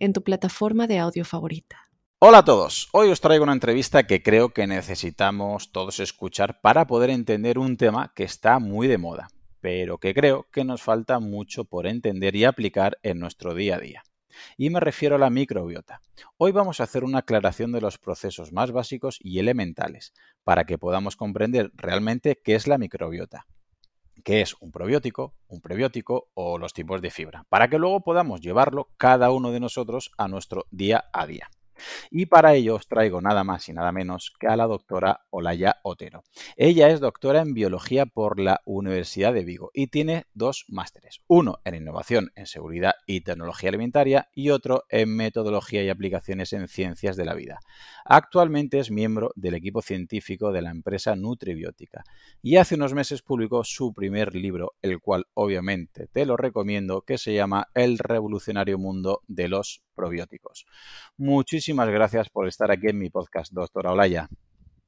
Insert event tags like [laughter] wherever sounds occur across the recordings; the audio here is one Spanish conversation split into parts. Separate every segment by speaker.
Speaker 1: en tu plataforma de audio favorita.
Speaker 2: Hola a todos, hoy os traigo una entrevista que creo que necesitamos todos escuchar para poder entender un tema que está muy de moda, pero que creo que nos falta mucho por entender y aplicar en nuestro día a día. Y me refiero a la microbiota. Hoy vamos a hacer una aclaración de los procesos más básicos y elementales, para que podamos comprender realmente qué es la microbiota qué es un probiótico, un prebiótico o los tipos de fibra, para que luego podamos llevarlo cada uno de nosotros a nuestro día a día. Y para ello os traigo nada más y nada menos que a la doctora Olaya Otero. Ella es doctora en biología por la Universidad de Vigo y tiene dos másteres, uno en innovación en seguridad y tecnología alimentaria y otro en metodología y aplicaciones en ciencias de la vida. Actualmente es miembro del equipo científico de la empresa Nutribiótica y hace unos meses publicó su primer libro, el cual obviamente te lo recomiendo, que se llama El revolucionario mundo de los probióticos. Muchísimas gracias por estar aquí en mi podcast, doctora Olaya.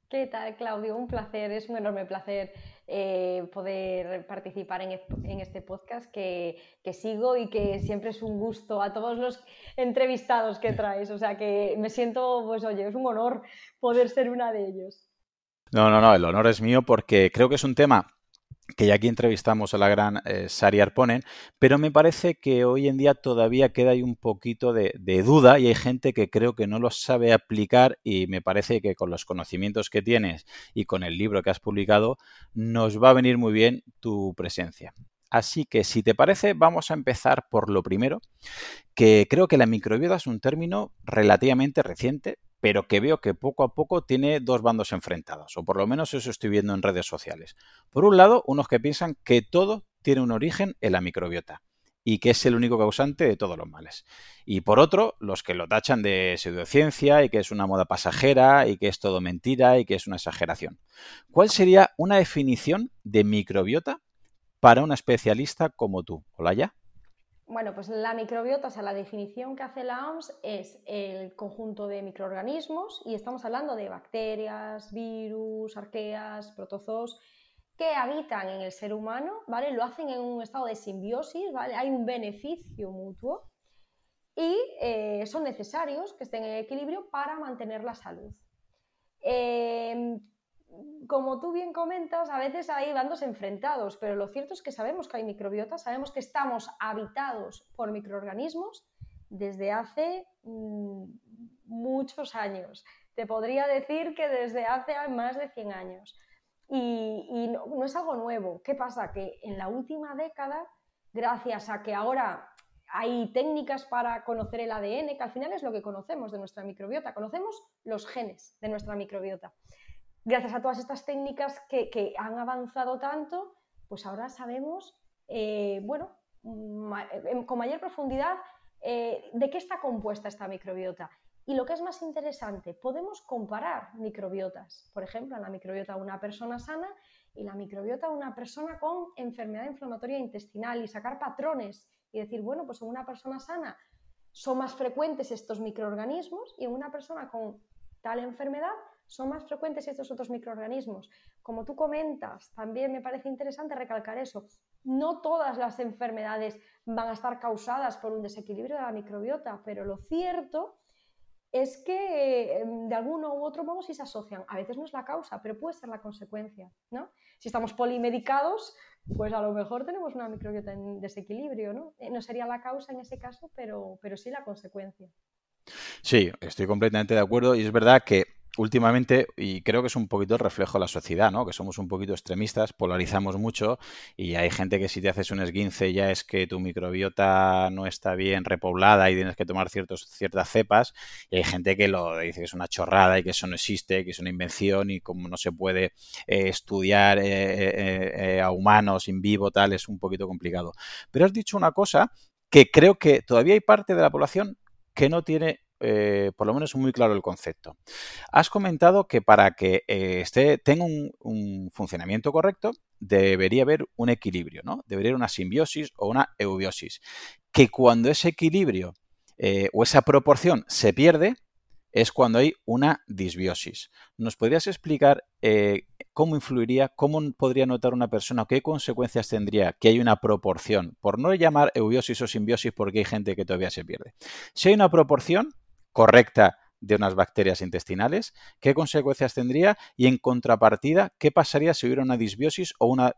Speaker 3: ¿Qué tal, Claudio? Un placer, es un enorme placer eh, poder participar en, este podcast que, sigo y que siempre es un gusto a todos los entrevistados que traes. O sea que me siento, pues oye, es un honor poder ser una de ellos.
Speaker 2: No, no, no, el honor es mío porque creo que es un tema que ya aquí entrevistamos a la gran eh, Sari Arponen, pero me parece que hoy en día todavía queda ahí un poquito de, duda y hay gente que creo que no lo sabe aplicar y me parece que con los conocimientos que tienes y con el libro que has publicado nos va a venir muy bien tu presencia. Así que si te parece, vamos a empezar por lo primero, que creo que la microbiota es un término relativamente reciente, pero que veo que poco a poco tiene dos bandos enfrentados, o por lo menos eso estoy viendo en redes sociales. Por un lado, unos que piensan que todo tiene un origen en la microbiota y que es el único causante de todos los males. Y por otro, los que lo tachan de pseudociencia y que es una moda pasajera y que es todo mentira y que es una exageración. ¿Cuál sería una definición de microbiota para un especialista como tú, Olaya?
Speaker 3: Bueno, pues la microbiota, o sea, la definición que hace la OMS es el conjunto de microorganismos y estamos hablando de bacterias, virus, arqueas, protozoos que habitan en el ser humano, ¿vale? Lo hacen en un estado de simbiosis, ¿vale? Hay un beneficio mutuo y eh, son necesarios que estén en equilibrio para mantener la salud. Eh, como tú bien comentas, a veces hay bandos enfrentados, pero lo cierto es que sabemos que hay microbiota, sabemos que estamos habitados por microorganismos desde hace mm, muchos años. Te podría decir que desde hace más de 100 años. Y, no, no, es algo nuevo. ¿Qué pasa? Que en la última década, gracias a que ahora hay técnicas para conocer el ADN, que al final es lo que conocemos de nuestra microbiota, conocemos los genes de nuestra microbiota gracias a todas estas técnicas que, han avanzado tanto, pues ahora sabemos, eh, bueno, con mayor profundidad eh, de qué está compuesta esta microbiota. Y lo que es más interesante, podemos comparar microbiotas, por ejemplo, la microbiota de una persona sana y la microbiota de una persona con enfermedad inflamatoria intestinal y sacar patrones y decir, bueno, pues en una persona sana son más frecuentes estos microorganismos y en una persona con tal enfermedad son más frecuentes estos otros microorganismos. Como tú comentas, también me parece interesante recalcar eso. No todas las enfermedades van a estar causadas por un desequilibrio de la microbiota, pero lo cierto es que em, de alguno u otro modo sí se asocian. A veces no es la causa, pero puede ser la consecuencia. ¿no? Si estamos polimedicados, pues a lo mejor tenemos una microbiota en desequilibrio. No, eh, no sería la causa en ese caso, pero, pero sí la consecuencia.
Speaker 2: Sí, estoy completamente de acuerdo y es verdad que últimamente, y creo que es un poquito el reflejo de la sociedad, ¿no? Que somos un poquito extremistas, polarizamos mucho y hay gente que si te haces un esguince ya es que tu microbiota no está bien repoblada y tienes que tomar ciertas cepas y hay gente que lo dice que es una chorrada y que eso no existe, que es una invención y como no se puede eh, estudiar eh, eh, a humanos in vivo, tal, es un poquito complicado. Pero has dicho una cosa que creo que todavía hay parte de la población que no tiene eh, por lo menos muy claro el concepto. Has comentado que para que eh, tenga un, funcionamiento correcto, debería haber un equilibrio, ¿no? Debería haber una simbiosis o una eubiosis. Que cuando ese equilibrio eh, o esa proporción se pierde, es cuando hay una disbiosis. ¿Nos podrías explicar eh, cómo influiría, cómo podría notar una persona, qué consecuencias tendría que hay una proporción? Por no llamar eubiosis o simbiosis porque hay gente que todavía se pierde. Si hay una proporción correcta de unas bacterias intestinales, ¿qué consecuencias tendría? Y en contrapartida, ¿qué pasaría si hubiera una disbiosis o una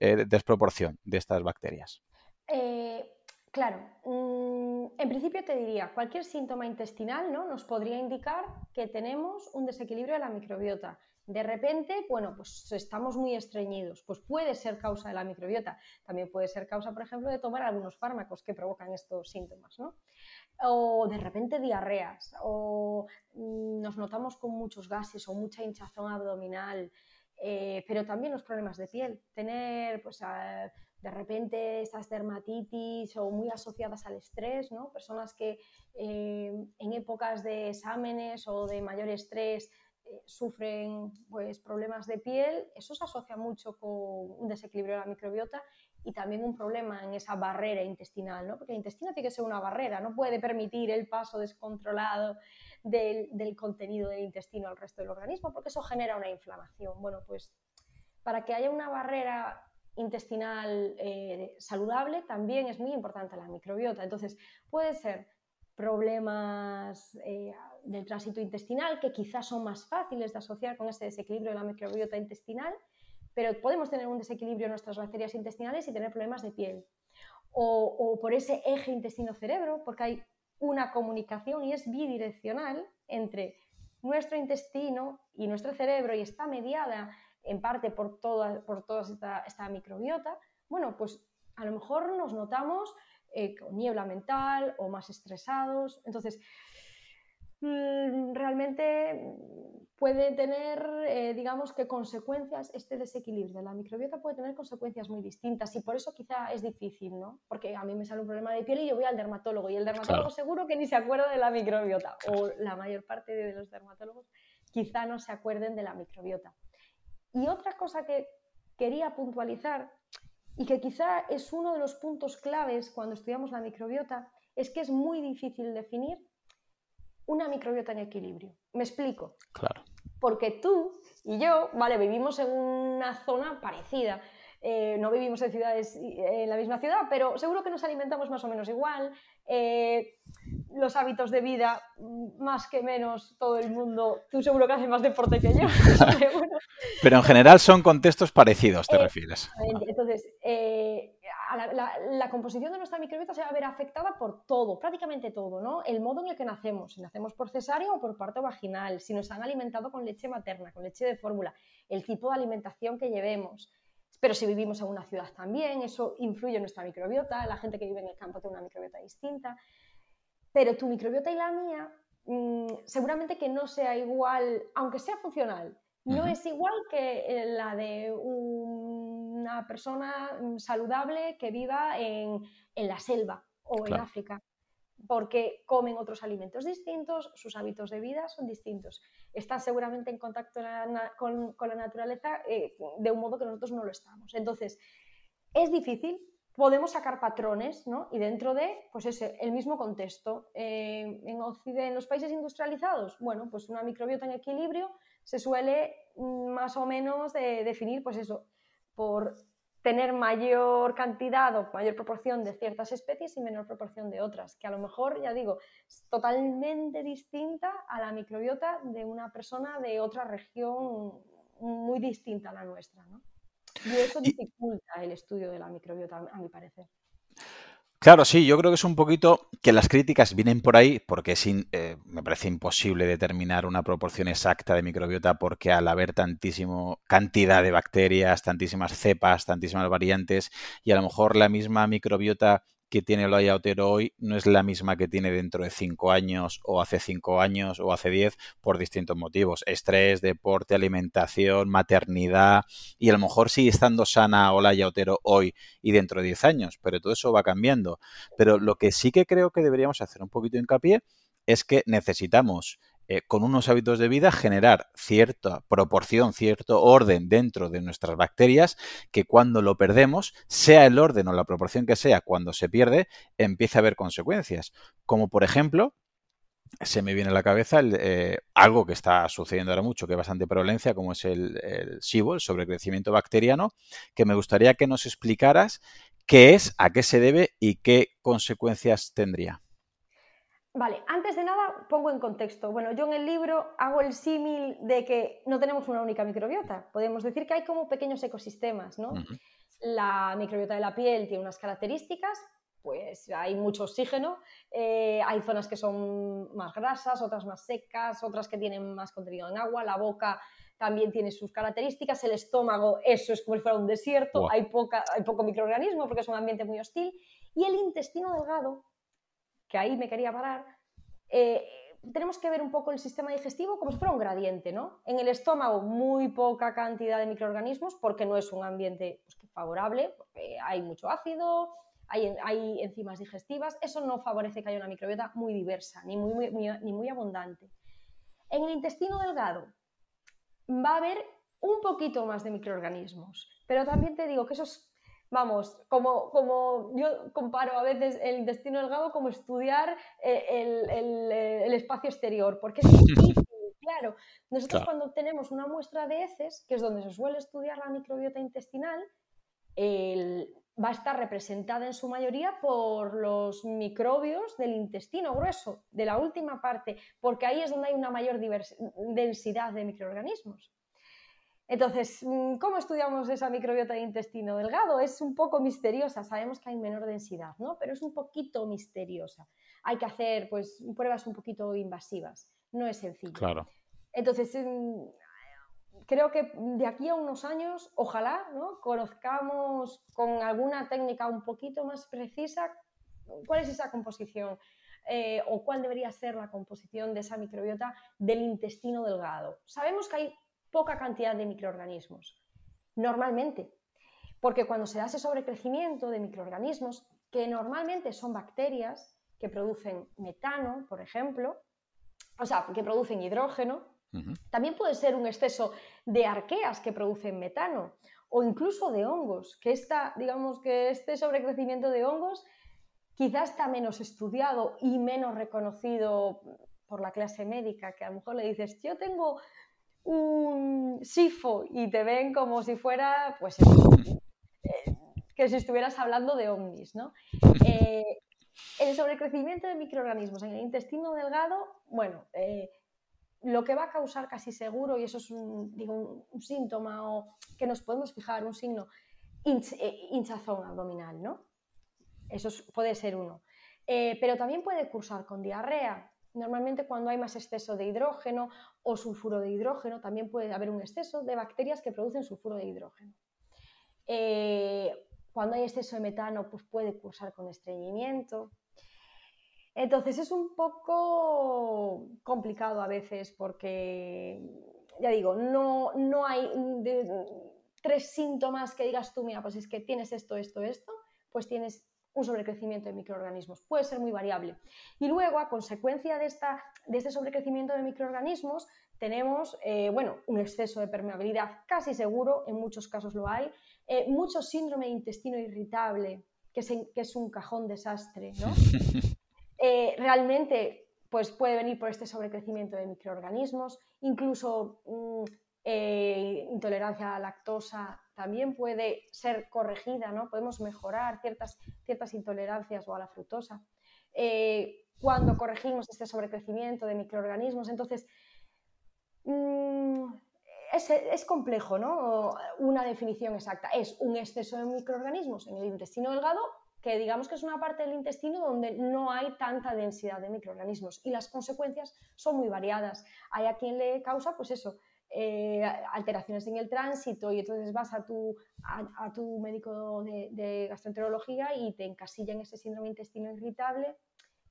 Speaker 2: eh, desproporción de estas bacterias?
Speaker 3: Eh, claro, en principio te diría, cualquier síntoma intestinal ¿no? nos podría indicar que tenemos un desequilibrio de la microbiota. De repente, bueno, pues estamos muy estreñidos, pues puede ser causa de la microbiota. También puede ser causa, por ejemplo, de tomar algunos fármacos que provocan estos síntomas, ¿no? O de repente diarreas, o mm, nos notamos con muchos gases o mucha hinchazón abdominal, eh, pero también los problemas de piel. Tener, pues, de repente estas dermatitis o muy asociadas al estrés, ¿no? Personas que eh, en épocas de exámenes o de mayor estrés eh, sufren pues, problemas de piel, eso se asocia mucho con un desequilibrio de la microbiota y también un problema en esa barrera intestinal, ¿no? porque el intestino tiene que ser una barrera, no puede permitir el paso descontrolado del, del contenido del intestino al resto del organismo, porque eso genera una inflamación. Bueno, pues para que haya una barrera intestinal eh, saludable, también es muy importante la microbiota. Entonces, puede ser problemas eh, del tránsito intestinal que quizás son más fáciles de asociar con ese desequilibrio de la microbiota intestinal, pero podemos tener un desequilibrio en nuestras bacterias intestinales y tener problemas de piel. O, por ese eje intestino-cerebro, porque hay una comunicación y es bidireccional entre nuestro intestino y nuestro cerebro y está mediada en parte por toda, por toda esta, microbiota, bueno, pues a lo mejor nos notamos eh, con niebla mental o más estresados. Entonces, realmente puede tener, eh, digamos que consecuencias, este desequilibrio de la microbiota puede tener consecuencias muy distintas y por eso quizá es difícil, ¿no? Porque a mí me sale un problema de piel y yo voy al dermatólogo y el dermatólogo seguro que ni se acuerda de la microbiota o la mayor parte de los dermatólogos quizá no se acuerden de la microbiota. Y otra cosa que quería puntualizar y que quizá es uno de los puntos claves cuando estudiamos la microbiota es que es muy difícil definir una microbiota en equilibrio. Me explico.
Speaker 2: Claro.
Speaker 3: Porque tú y yo, vale, vivimos en una zona parecida. Eh, no vivimos en ciudades eh, en la misma ciudad, pero seguro que nos alimentamos más o menos igual. Eh, los hábitos de vida, mm, más que menos, todo el mundo, tú seguro que haces más deporte que yo. [laughs] [laughs]
Speaker 2: pero en general son contextos parecidos, te refieres.
Speaker 3: Entonces, la, composición de nuestra microbiota se va a ver afectada por todo, prácticamente todo, ¿no? El modo en el que nacemos, si nacemos por cesárea o por parto vaginal, si nos han alimentado con leche materna, con leche de fórmula, el tipo de alimentación que llevemos, pero si vivimos en una ciudad también, eso influye en nuestra microbiota, la gente que vive en el campo tiene una microbiota distinta, pero tu microbiota y la mía mm, seguramente que no sea igual, aunque sea funcional, no es igual que la de una persona mm, saludable que viva en, la selva o en África porque comen otros alimentos distintos, sus hábitos de vida son distintos. Están seguramente en contacto con, la naturaleza eh, de un modo que nosotros no lo estamos. Entonces, es difícil, podemos sacar patrones, ¿no? Y dentro de, pues ese, el mismo contexto. Eh, en, en los países industrializados, bueno, pues una microbiota en equilibrio se suele mm, más o menos definir, pues eso, por tener mayor cantidad o mayor proporción de ciertas especies y menor proporción de otras, que a lo mejor, ya digo, es totalmente distinta a la microbiota de una persona de otra región muy distinta a la nuestra. ¿no? Y eso dificulta el estudio de la microbiota, a mi parecer.
Speaker 2: Claro, sí, yo creo que es un poquito que las críticas vienen por ahí porque eh, me parece imposible determinar una proporción exacta de microbiota porque al haber tantísima cantidad de bacterias, tantísimas cepas, tantísimas variantes y a lo mejor la misma microbiota que tiene el Otero hoy no es la misma que tiene dentro de cinco años o hace cinco años o hace diez por distintos motivos. Estrés, deporte, alimentación, maternidad y a lo mejor sigue estando sana Olaya Otero hoy y dentro de diez años, pero todo eso va cambiando. Pero lo que sí que creo que deberíamos hacer un poquito de hincapié es que necesitamos eh, con unos hábitos de vida generar cierta proporción, cierto orden dentro de nuestras bacterias que cuando lo perdemos, sea el orden o la proporción que sea, cuando se pierde, empieza a haber consecuencias. Como por ejemplo, se me viene a la cabeza eh, algo que está sucediendo ahora mucho, que es bastante prevalencia, como es el, el SIBO, el sobrecrecimiento bacteriano, que me gustaría que nos explicaras qué es, a qué se debe y qué consecuencias tendría.
Speaker 3: Vale, antes de nada pongo en contexto. Bueno, yo en el libro hago el símil de que no tenemos una única microbiota. Podemos decir que hay como pequeños ecosistemas, ¿no? La microbiota de la piel tiene unas características, pues hay mucho oxígeno, eh, hay zonas que son más grasas, otras más secas, otras que tienen más contenido en agua, la boca también tiene sus características, el estómago, eso es como si fuera un desierto, hay, poca, hay poco microorganismo porque es un ambiente muy hostil, y el intestino delgado que ahí me quería parar, eh, tenemos que ver un poco el sistema digestivo como si fuera un gradiente, ¿no? En el estómago muy poca cantidad de microorganismos porque no es un ambiente pues, favorable, hay mucho ácido, hay, hay, enzimas digestivas, eso no favorece que haya una microbiota muy diversa ni muy, ni muy abundante. En el intestino delgado va a haber un poquito más de microorganismos, pero también te digo que esos vamos, como, como yo comparo a veces el intestino delgado como estudiar eh, eh, el, espacio exterior, porque es [laughs] difícil, claro. Nosotros cuando tenemos una muestra de heces, que es donde se suele estudiar la microbiota intestinal, va a estar representada en su mayoría por los microbios del intestino grueso, de la última parte, porque ahí es donde hay una mayor densidad de microorganismos. Entonces, mm, ¿cómo estudiamos esa microbiota de intestino delgado? Es un poco misteriosa, sabemos que hay menor densidad, ¿no? Pero es un poquito misteriosa. Hay que hacer pues, pruebas un poquito invasivas, no es sencillo.
Speaker 2: Claro.
Speaker 3: Entonces, mm, creo que de aquí a unos años, ojalá, ¿no? conozcamos con alguna técnica un poquito más precisa cuál es esa composición. Eh, o cuál debería ser la composición de esa microbiota del intestino delgado. Sabemos que hay poca cantidad de microorganismos, normalmente, porque cuando se da ese sobrecrecimiento de microorganismos, que normalmente son bacterias que producen metano, por ejemplo, o sea, que producen hidrógeno, también puede ser un exceso de arqueas que producen metano o incluso de hongos, que esta, digamos que este sobrecrecimiento de hongos quizás está menos estudiado y menos reconocido por la clase médica, que a lo mejor le dices, yo tengo un sifo y te ven como si fuera, pues, [laughs] eh, que si estuvieras hablando de ovnis, ¿no? [laughs] Eh, el sobrecrecimiento de microorganismos en el intestino delgado, bueno, eh, lo que va a causar casi seguro, y eso es un, digo, un, síntoma o que nos podemos fijar, un signo, hinchazón abdominal, ¿no? Eso puede ser uno. pero también puede cursar con diarrea, Normalmente cuando hay más exceso de hidrógeno o sulfuro de hidrógeno, también puede haber un exceso de bacterias que producen sulfuro de hidrógeno. Eh, cuando hay exceso de metano, pues puede cursar con estreñimiento. Entonces es un poco complicado a veces porque, ya digo, no, no hay tres síntomas que digas tú, mira, pues es que tienes esto, esto, esto, pues tienes un sobrecrecimiento de microorganismos. Puede ser muy variable. Y luego, a consecuencia de, esta, de este sobrecrecimiento de microorganismos, tenemos eh, bueno, un exceso de permeabilidad casi seguro, en muchos casos lo hay, eh, mucho síndrome de intestino irritable, que es, que es un cajón desastre. ¿no? [laughs] Eh, realmente pues puede venir por este sobrecrecimiento de microorganismos, incluso mm, intolerancia a la lactosa también puede ser corregida, ¿no? Podemos mejorar ciertas, ciertas intolerancias o a la fructosa. Eh, cuando corregimos este sobrecrecimiento de microorganismos, entonces mm, es, complejo, ¿no? Una definición exacta. Es un exceso de microorganismos en el intestino delgado que digamos que es una parte del intestino donde no hay tanta densidad de microorganismos y las consecuencias son muy variadas. Hay a quien le causa, pues eso, eh, alteraciones en el tránsito y entonces vas a tu, a, tu médico de, gastroenterología y te encasilla en ese síndrome intestino irritable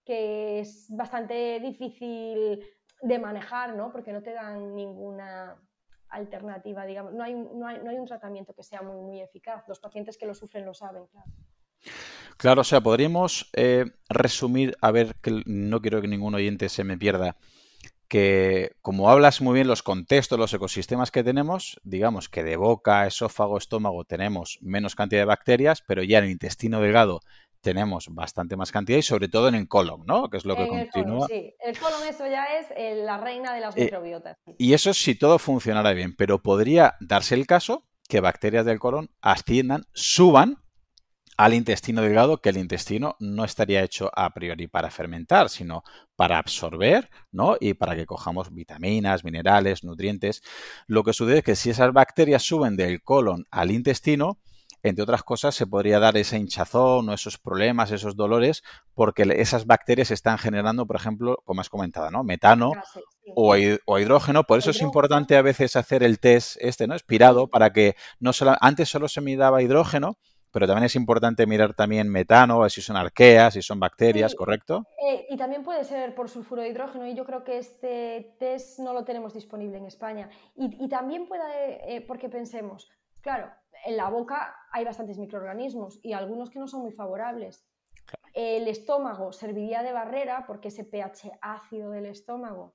Speaker 3: que es bastante difícil de manejar, ¿no? Porque no te dan ninguna alternativa, digamos, no hay, no hay, no hay un tratamiento que sea muy, muy eficaz. Los pacientes que lo sufren lo saben, claro.
Speaker 2: Claro, o sea, podríamos eh, resumir, a ver, que no quiero que ningún oyente se me pierda, que como hablas muy bien los contextos, los ecosistemas que tenemos, digamos que de boca, esófago, estómago tenemos menos cantidad de bacterias, pero ya en el intestino delgado tenemos bastante más cantidad y sobre todo en el colon, ¿no? Que es lo que continúa.
Speaker 3: sí, el colon eso ya es eh, la reina de las eh, microbiotas.
Speaker 2: Y eso es si todo funcionara bien, pero podría darse el caso que bacterias del colon asciendan, suban al intestino delgado, que el intestino no estaría hecho a priori para fermentar, sino para absorber, ¿no? Y para que cojamos vitaminas, minerales, nutrientes. Lo que sucede es que si esas bacterias suben del colon al intestino, entre otras cosas, se podría dar esa hinchazón o esos problemas, esos dolores, porque esas bacterias están generando, por ejemplo, como has comentado, ¿no? Metano o, hidrógeno. Por eso es importante a veces hacer el test este, ¿no? Expirado, para que no solo, antes solo se midaba hidrógeno, pero también es importante mirar también metano, si son arqueas, si son bacterias, ¿correcto?
Speaker 3: Eh, y también puede ser por sulfuro de hidrógeno, y yo creo que este test no lo tenemos disponible en España. Y, también puede, eh, porque pensemos, claro, en la boca hay bastantes microorganismos y algunos que no son muy favorables. El estómago serviría de barrera porque ese pH ácido del estómago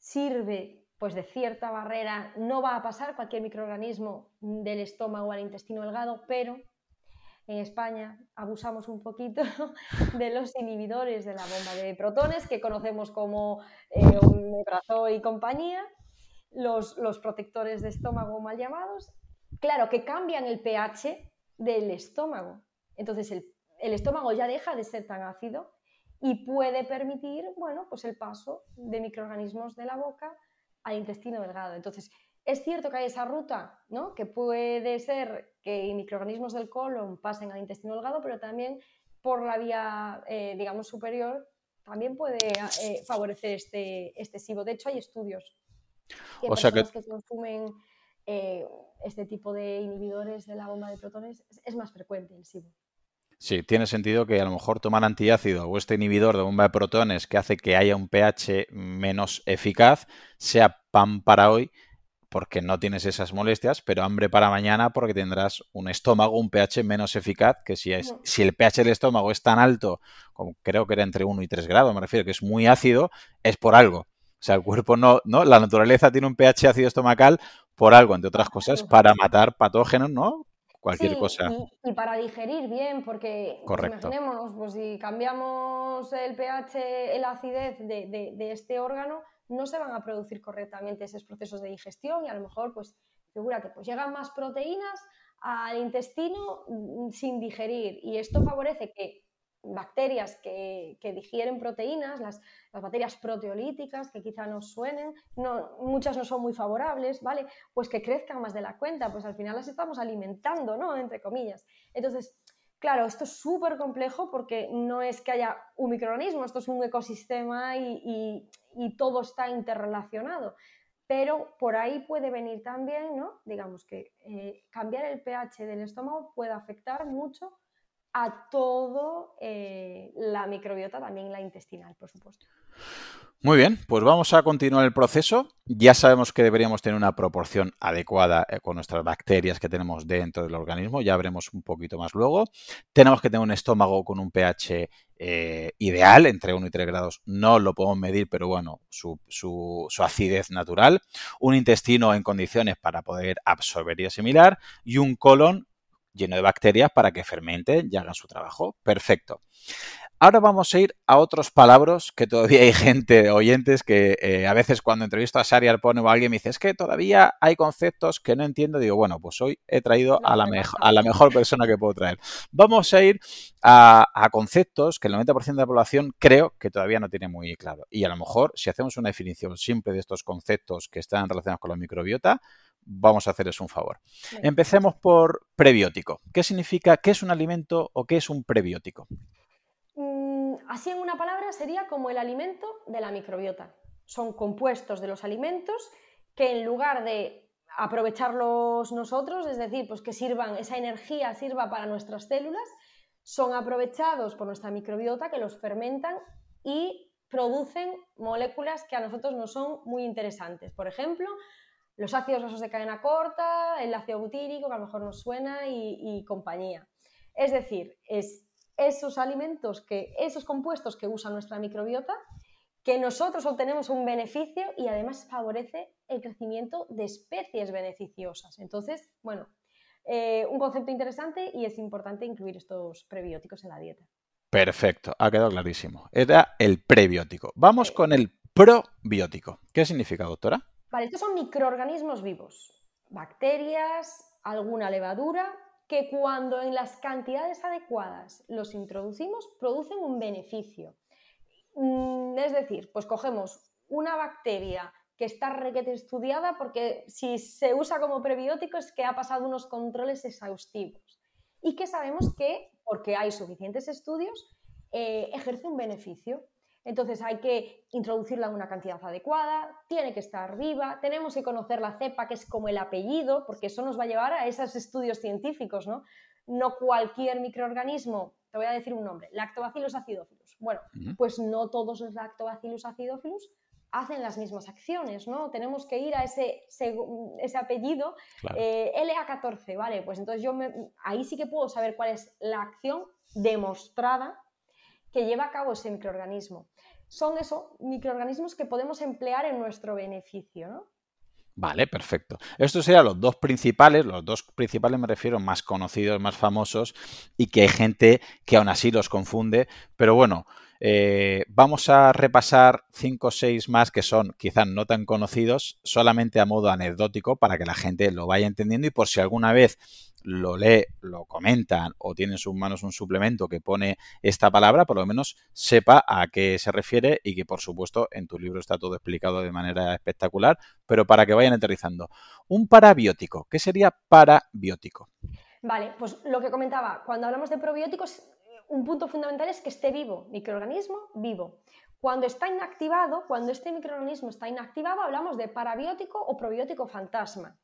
Speaker 3: sirve pues de cierta barrera. No va a pasar cualquier microorganismo del estómago al intestino delgado, pero en España abusamos un poquito [laughs] de los inhibidores de la bomba de protones que conocemos como eh, y compañía, los, los protectores de estómago mal llamados, claro, que cambian el pH del estómago. Entonces el, estómago ya deja de ser tan ácido y puede permitir, bueno, pues el paso de microorganismos de la boca al intestino delgado. Entonces, es cierto que hay esa ruta, ¿no? Que puede ser que microorganismos del colon pasen al intestino delgado, pero también por la vía, eh, digamos, superior, también puede eh, favorecer este, este SIBO. De hecho, hay estudios que o sea que... que consumen eh, este tipo de inhibidores de la bomba de protones es, más frecuente el SIBO.
Speaker 2: Sí, tiene sentido que a lo mejor tomar antiácido o este inhibidor de bomba de protones que hace que haya un pH menos eficaz sea pan para hoy porque no tienes esas molestias, pero hambre para mañana porque tendrás un estómago, un pH menos eficaz que si, es, si el pH del estómago es tan alto, como creo que era entre 1 y 3 grados, me refiero que es muy ácido, es por algo. O sea, el cuerpo no, no, la naturaleza tiene un pH ácido estomacal por algo, entre otras cosas, para matar patógenos, ¿no? Cualquier cosa.
Speaker 3: Y, para digerir bien, porque imaginémonos, pues si cambiamos el pH, la acidez de, este órgano, no se van a producir correctamente esos procesos de digestión y a lo mejor, pues, figúrate, pues llegan más proteínas al intestino mm, sin digerir y esto favorece que bacterias que, digieren proteínas, las, bacterias proteolíticas, que quizá nos suenen, no, muchas no son muy favorables, ¿vale? Pues que crezcan más de la cuenta, pues al final las estamos alimentando, ¿no? Entre comillas. Entonces, claro, esto es súper complejo porque no es que haya un microorganismo, esto es un ecosistema y, todo está interrelacionado. Pero por ahí puede venir también, ¿no? Digamos que eh, cambiar el pH del estómago puede afectar mucho a todo eh, la microbiota, también la intestinal, por supuesto.
Speaker 2: Muy bien, pues vamos a continuar el proceso. Ya sabemos que deberíamos tener una proporción adecuada eh, con nuestras bacterias que tenemos dentro del organismo, ya veremos un poquito más luego. Tenemos que tener un estómago con un pH eh, ideal, entre 1 y 3 grados. No lo podemos medir, pero bueno, su, su acidez natural. Un intestino en condiciones para poder absorber y asimilar. Y un colon lleno de bacterias para que fermenten y hagan su trabajo. Perfecto. Ahora vamos a ir a otros palabras que todavía hay gente, oyentes, que eh, a veces cuando entrevisto a Sari Arpone o a alguien me dice, es que todavía hay conceptos que no entiendo. Digo, bueno, pues hoy he traído a la, a la mejor persona que puedo traer. Vamos a ir a, a conceptos que el 90% de la población creo que todavía no tiene muy claro. Y a lo mejor, si hacemos una definición simple de estos conceptos que están relacionados con la microbiota, vamos a hacerles un favor. Empecemos por prebiótico. ¿Qué significa, qué es un alimento o qué es un prebiótico?
Speaker 3: Así en una palabra sería como el alimento de la microbiota. Son compuestos de los alimentos que en lugar de aprovecharlos nosotros, es decir, pues que sirvan, esa energía sirva para nuestras células, son aprovechados por nuestra microbiota que los fermentan y producen moléculas que a nosotros no son muy interesantes. Por ejemplo, los ácidos grasos de cadena corta, el ácido butírico, que a lo mejor nos suena, y, compañía. Es decir, es esos alimentos, que, esos compuestos que usa nuestra microbiota, que nosotros obtenemos un beneficio y además favorece el crecimiento de especies beneficiosas. Entonces, bueno, eh, un concepto interesante y es importante incluir estos prebióticos en la dieta.
Speaker 2: Perfecto, ha quedado clarísimo. Era el prebiótico. Vamos con el probiótico. ¿Qué significa, doctora?
Speaker 3: Vale, estos son microorganismos vivos, bacterias, alguna levadura, que cuando en las cantidades adecuadas los introducimos producen un beneficio. Mm, es decir, pues cogemos una bacteria que está requete estudiada porque si se usa como prebiótico es que ha pasado unos controles exhaustivos y que sabemos que, porque hay suficientes estudios, eh, ejerce un beneficio. Entonces hay que introducirla en una cantidad adecuada, tiene que estar viva, tenemos que conocer la cepa, que es como el apellido, porque eso nos va a llevar a esos estudios científicos, ¿no? No cualquier microorganismo, te voy a decir un nombre, Lactobacillus acidophilus. Bueno, pues no todos los Lactobacillus acidophilus hacen las mismas acciones, ¿no? Tenemos que ir a ese, ese apellido eh, LA14, ¿vale? Pues entonces yo ahí sí que puedo saber cuál es la acción demostrada que lleva a cabo ese microorganismo. Son esos microorganismos que podemos emplear en nuestro beneficio, ¿no?
Speaker 2: Vale, perfecto. Estos serían los dos principales, los dos principales me refiero más conocidos, más famosos, y que hay gente que aún así los confunde, pero bueno, eh, vamos a repasar cinco o seis más que son quizás no tan conocidos, solamente a modo anecdótico para que la gente lo vaya entendiendo y por si alguna vez lo lee, lo comentan o tiene en sus manos un suplemento que pone esta palabra, por lo menos sepa a qué se refiere y que por supuesto en tu libro está todo explicado de manera espectacular, pero para que vayan aterrizando. Un parabiótico, ¿qué sería parabiótico?
Speaker 3: Vale, pues lo que comentaba, cuando hablamos de probióticos un punto fundamental es que esté vivo, microorganismo vivo. Cuando está inactivado, cuando este microorganismo está inactivado, hablamos de parabiótico o probiótico fantasma.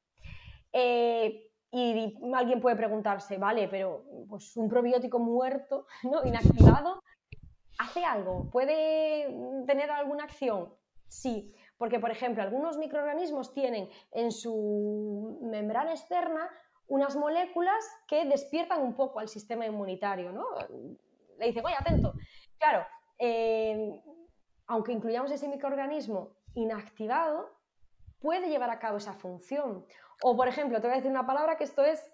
Speaker 3: Eh, y alguien puede preguntarse, vale, pero pues un probiótico muerto, ¿no? inactivado, ¿hace algo? ¿Puede tener alguna acción? Sí, porque por ejemplo, algunos microorganismos tienen en su membrana externa unas moléculas que despiertan un poco al sistema inmunitario, ¿no? Le dicen, oye, atento. Claro, eh, aunque incluyamos ese microorganismo inactivado, puede llevar a cabo esa función. O, por ejemplo, te voy a decir una palabra que esto es,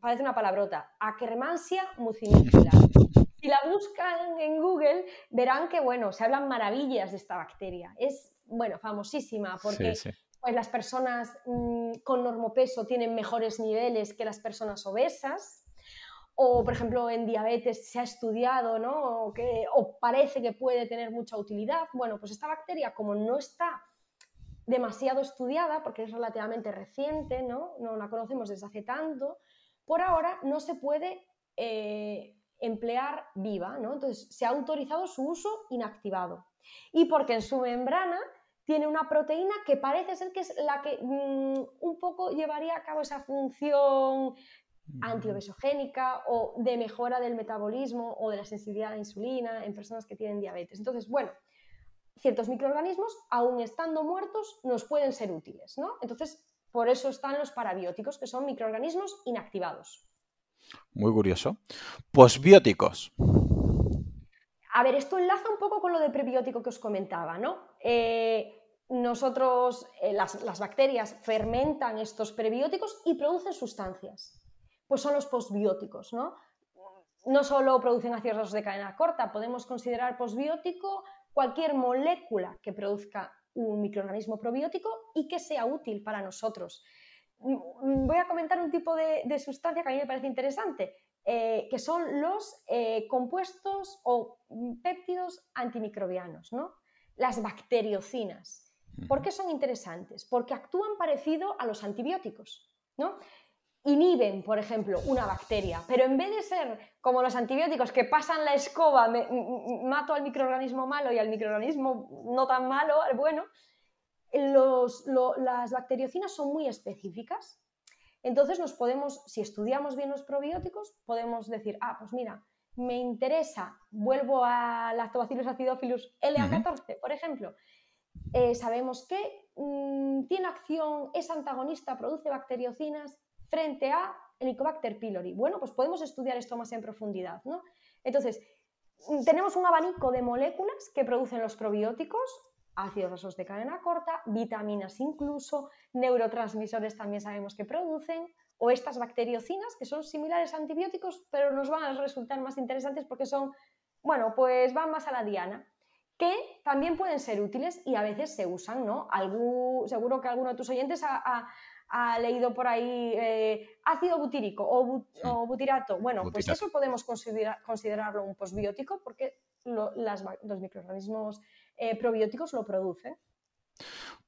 Speaker 3: parece una palabrota, Akkermansia mucinicula. Si la buscan en Google, verán que, bueno, se hablan maravillas de esta bacteria. Es, bueno, famosísima porque pues las personas mm, con normopeso tienen mejores niveles que las personas obesas. O, por ejemplo, en diabetes se ha estudiado, ¿no? O parece que puede tener mucha utilidad. Bueno, pues esta bacteria, como no está demasiado estudiada, porque es relativamente reciente, ¿no? No la conocemos desde hace tanto, por ahora no se puede eh, emplear viva, ¿no? Entonces se ha autorizado su uso inactivado. Y porque en su membrana tiene una proteína que parece ser que es la que mm, un poco llevaría a cabo esa función antiobesogénica o de mejora del metabolismo o de la sensibilidad a la insulina en personas que tienen diabetes. Entonces, bueno, ciertos microorganismos, aún estando muertos, nos pueden ser útiles, ¿no? Entonces, por eso están los parabióticos, que son microorganismos inactivados.
Speaker 2: Muy curioso. Posbióticos.
Speaker 3: A ver, esto enlaza un poco con lo de prebiótico que os comentaba, ¿no? Eh, nosotros, eh, las, bacterias fermentan estos prebióticos y producen sustancias. Pues son los posbióticos, ¿no? No solo producen ácidos de cadena corta, podemos considerar posbiótico cualquier molécula que produzca un microorganismo probiótico y que sea útil para nosotros. Mm, voy a comentar un tipo de, sustancia que a mí me parece interesante, eh, que son los eh, compuestos o péptidos antimicrobianos, ¿no? las bacteriocinas. ¿Por qué son interesantes? Porque actúan parecido a los antibióticos, ¿no? Inhiben, por ejemplo, una bacteria, pero en vez de ser como los antibióticos que pasan la escoba, mato al microorganismo malo y al microorganismo no tan malo, bueno, las bacteriocinas son muy específicas. Entonces nos podemos, si estudiamos bien los probióticos, podemos decir, ah, pues mira, me interesa, vuelvo a Lactobacillus acidophilus LA14, por ejemplo, eh, sabemos que mm, tiene acción, es antagonista, produce bacteriocinas frente a Helicobacter pylori. Bueno, pues podemos estudiar esto más en profundidad, ¿no? Entonces, tenemos un abanico de moléculas que producen los probióticos, ácidos grasos de cadena corta, vitaminas incluso, neurotransmisores también sabemos que producen, o estas bacteriocinas que son similares a antibióticos, pero nos van a resultar más interesantes porque son, bueno, pues van más a la diana, que también pueden ser útiles y a veces se usan, ¿no? seguro que alguno de tus oyentes ha, leído por ahí eh, ácido butírico o, butirato. Bueno, pues eso podemos considerarlo un posbiótico porque los microorganismos eh, probióticos lo producen.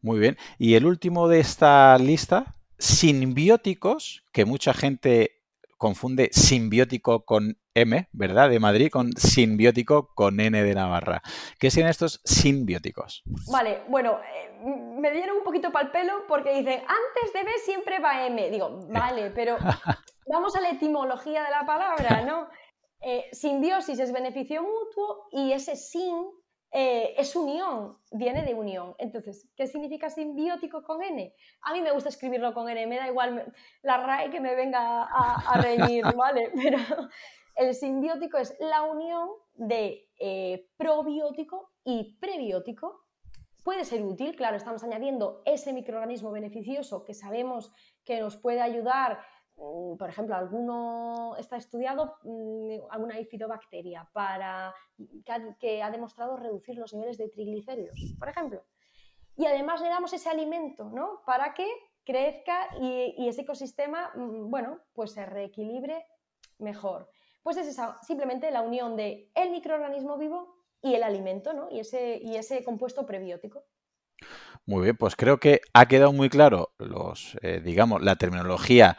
Speaker 2: Muy bien. Y el último de esta lista, simbióticos, que mucha gente confunde simbiótico con M, ¿verdad? De Madrid, con simbiótico con N de Navarra. ¿Qué son estos simbióticos?
Speaker 3: Vale, bueno, eh, me dieron un poquito para el pelo porque dicen, antes de B siempre va M. Digo, vale, [laughs] pero vamos a la etimología de la palabra, ¿no? [laughs] Eh, simbiosis es beneficio mutuo y ese sin eh, es unión, viene de unión. Entonces, ¿qué significa simbiótico con N? A mí me gusta escribirlo con N, me da igual la RAE que me venga a, reñir, [laughs] ¿vale? Pero el simbiótico es la unión de eh, probiótico y prebiótico. Puede ser útil, claro, estamos añadiendo ese microorganismo beneficioso que sabemos que nos puede ayudar Mm, por ejemplo, alguno está estudiado mm, alguna bifidobacteria para que ha, demostrado reducir los niveles de triglicéridos, por ejemplo. Y además le damos ese alimento, ¿no? Para que crezca y, ese ecosistema, mm, bueno, pues se reequilibre mejor. Pues es esa, simplemente la unión de el microorganismo vivo y el alimento, ¿no? Y ese, y ese compuesto prebiótico.
Speaker 2: Muy bien, pues creo que ha quedado muy claro los, eh, digamos, la terminología